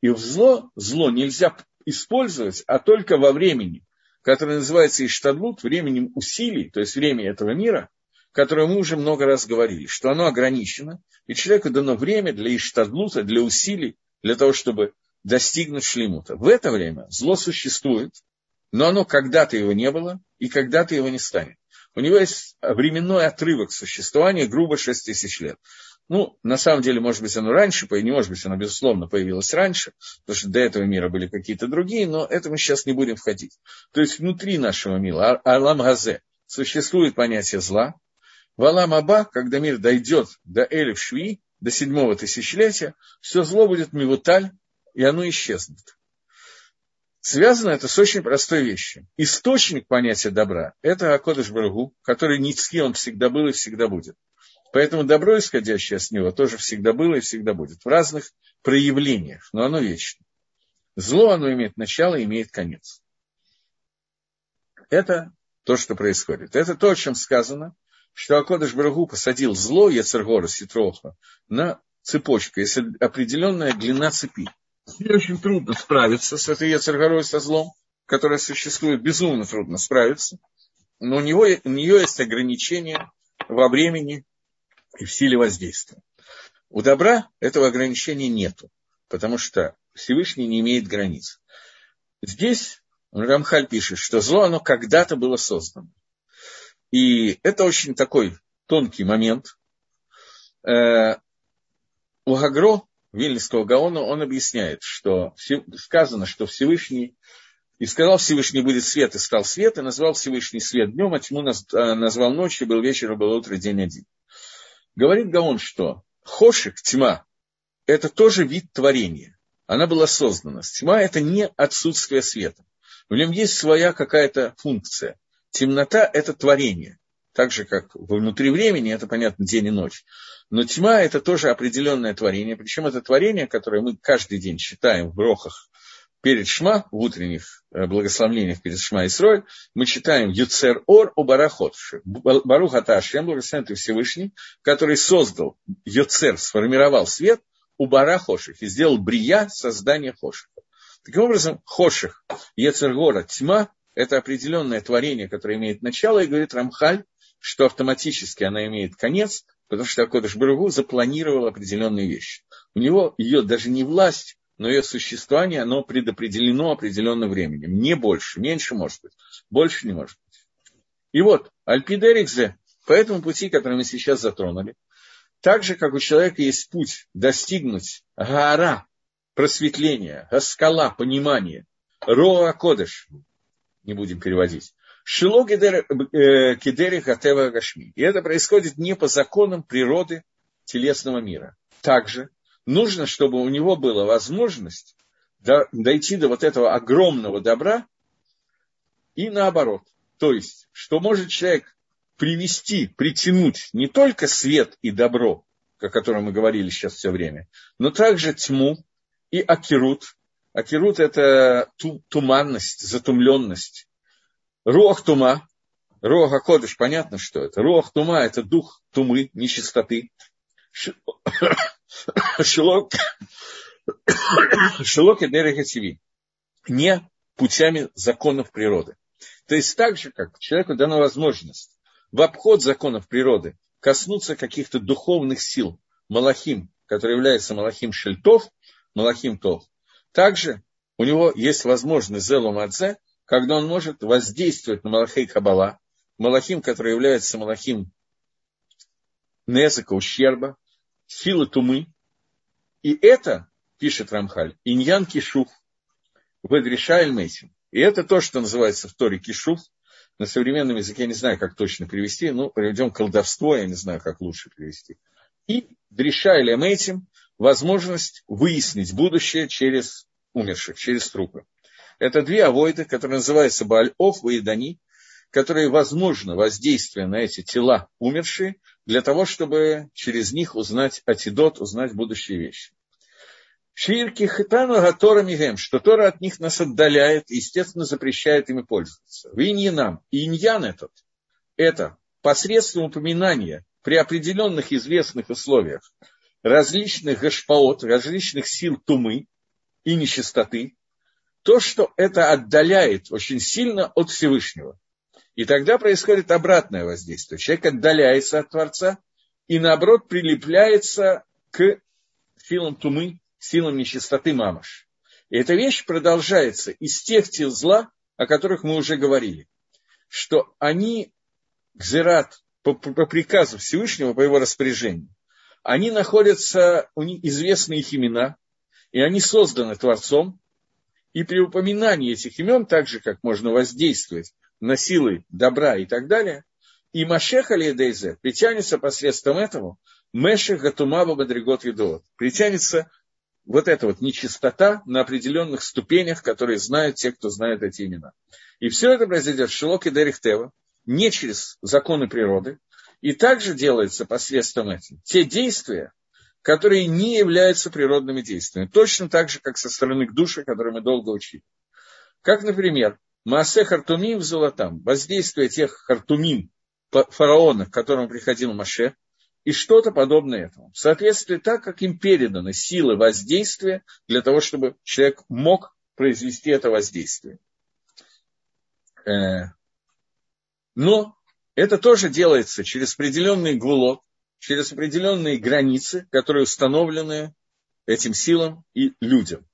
И в зло, зло нельзя использовать, а только во времени, которое называется Иштадлут, временем усилий, то есть время этого мира, которое мы уже много раз говорили, что оно ограничено, и человеку дано время для Иштадлута, для усилий, для того, чтобы достигнуть шлемута. В это время зло существует, но оно когда-то его не было, и когда-то его не станет. У него есть временной отрывок существования, грубо 6 тысяч лет. Ну, на самом деле, может быть, оно раньше, не может быть, оно, безусловно, появилось раньше, потому что до этого мира были какие-то другие, но это мы сейчас не будем входить. То есть внутри нашего мира, а, Алам Газе, существует понятие зла. В Алам Аба, когда мир дойдет до Элев Шви, до седьмого тысячелетия, все зло будет мивуталь, и оно исчезнет. Связано это с очень простой вещью. Источник понятия добра – это Акодыш Барагу, который Ницки он всегда был и всегда будет. Поэтому добро, исходящее с него, тоже всегда было и всегда будет. В разных проявлениях, но оно вечно. Зло, оно имеет начало и имеет конец. Это то, что происходит. Это то, о чем сказано, что Акодыш Барагу посадил зло, Яцергора, Ситроха, на цепочку, если определенная длина цепи. И очень трудно справиться с этой Ецергорой, со злом, которое существует, безумно трудно справиться. Но у, него, у нее есть ограничения во времени и в силе воздействия. У добра этого ограничения нету, потому что Всевышний не имеет границ. Здесь Рамхаль пишет, что зло, оно когда-то было создано. И это очень такой тонкий момент. Э, у Гагро Вильнского Гаона, он объясняет, что сказано, что Всевышний, и сказал Всевышний будет свет, и стал свет, и назвал Всевышний свет днем, а тьму э, назвал ночью, был вечер, и был утро, день один. Говорит Гаон, что хошек, тьма, это тоже вид творения. Она была создана. Тьма – это не отсутствие света. В нем есть своя какая-то функция. Темнота – это творение. Так же, как внутри времени, это понятно, день и ночь. Но тьма – это тоже определенное творение. Причем это творение, которое мы каждый день читаем в брохах перед Шма, в утренних э, благословениях перед Шма и Срой, мы читаем Юцер Ор у Барахот. Барух Аташем, благословен Всевышний, который создал Юцер, сформировал свет у Барахоших и сделал брия создание Хошиха. Таким образом, Хоших, Ецергора, тьма – это определенное творение, которое имеет начало, и говорит Рамхаль, что автоматически она имеет конец, потому что Акодыш Барагу запланировал определенные вещи. У него ее даже не власть, но ее существование, оно предопределено определенным временем. Не больше, меньше может быть, больше не может быть. И вот, Альпидерикзе, по этому пути, который мы сейчас затронули, так же, как у человека есть путь достигнуть гара, просветления, гаскала, понимания, роа кодыш, не будем переводить, шило кедери хатева гашми. И это происходит не по законам природы телесного мира. Также нужно, чтобы у него была возможность дойти до вот этого огромного добра и наоборот. То есть, что может человек привести, притянуть не только свет и добро, о котором мы говорили сейчас все время, но также тьму и акирут. Акирут – это туманность, затумленность. Руах тума, руах акодыш, понятно, что это. Руах тума – это дух тумы, нечистоты. Шилок, шилок и дерехативи. Не путями законов природы. То есть так же, как человеку дана возможность в обход законов природы коснуться каких-то духовных сил, малахим, который является малахим шельтов, малахим тов, Также у него есть возможность Зелу Мадзе, когда он может воздействовать на Малахей Кабала, Малахим, который является Малахим Незака, ущерба, силы тумы. И это, пишет Рамхаль, иньян кишуф, ведреша эльмейсим. И это то, что называется в Торе кишуф. На современном языке я не знаю, как точно перевести, ну, переведем колдовство, я не знаю, как лучше перевести. И дреша эльмейсим – возможность выяснить будущее через умерших, через трупы. Это две авойды, которые называются Бааль-Оф и Дани, которые, возможно, воздействие на эти тела умершие, для того, чтобы через них узнать атидот, узнать будущие вещи. Ширки хитану гатора мигем, что Тора от них нас отдаляет, естественно, запрещает ими пользоваться. В иньянам, иньян этот, это посредством упоминания при определенных известных условиях различных гашпаот, различных сил тумы и нечистоты, то, что это отдаляет очень сильно от Всевышнего. И тогда происходит обратное воздействие. Человек отдаляется от Творца и, наоборот, прилепляется к силам тумы, силам нечистоты мамаш. И эта вещь продолжается из тех тел зла, о которых мы уже говорили, что они, гзерат, по, по приказу Всевышнего, по его распоряжению, они находятся, у них известны их имена, и они созданы Творцом, и при упоминании этих имен, так же, как можно воздействовать на силы добра и так далее, и Машех Алиедейзе притянется посредством этого Мешех Гатумаба Бадригот Юдот. Притянется вот эта вот нечистота на определенных ступенях, которые знают те, кто знает эти имена. И все это произойдет в Шилоке Дерихтева, не через законы природы, и также делается посредством этих те действия, которые не являются природными действиями. Точно так же, как со стороны к душе, которые мы долго учили. Как, например, Маасе Хартумим в золотом, воздействие тех Хартумим фараона, к которому приходил Маше, и что-то подобное этому. В соответствии так, как им переданы силы воздействия для того, чтобы человек мог произвести это воздействие. Э, но это тоже делается через определенный гвулот, через определенные границы, которые установлены этим силам и людям.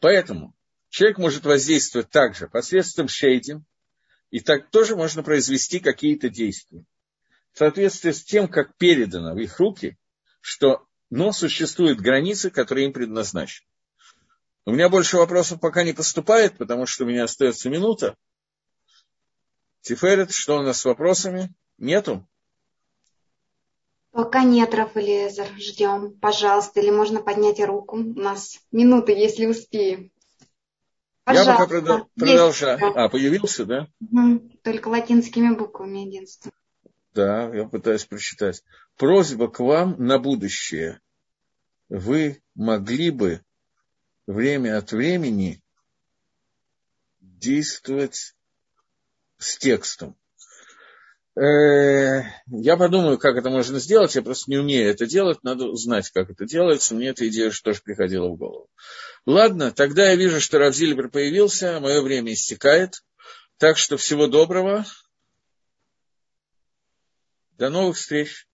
Поэтому человек может воздействовать также посредством шейдин, и так тоже можно произвести какие-то действия. В соответствии с тем, как передано в их руки, что, но существуют границы, которые им предназначены. У меня больше вопросов пока не поступает, потому что у меня остается минута. Тиферет, что у нас с вопросами? Нету? Пока нет, Рафалезер, ждем. Пожалуйста, или можно поднять руку. У нас минуты, если успеем. Пожалуйста. Я пока продолжаю. А, появился, да? Только латинскими буквами единственное. Да, я пытаюсь прочитать. Просьба к вам на будущее. Вы могли бы время от времени действовать с текстом. Э, я подумаю, как это можно сделать. Я просто не умею это делать. Надо узнать, как это делается. Мне эта идея тоже приходила в голову. Ладно, тогда я вижу, что Равзильбер появился. Мое время истекает. Так что всего доброго. До новых встреч.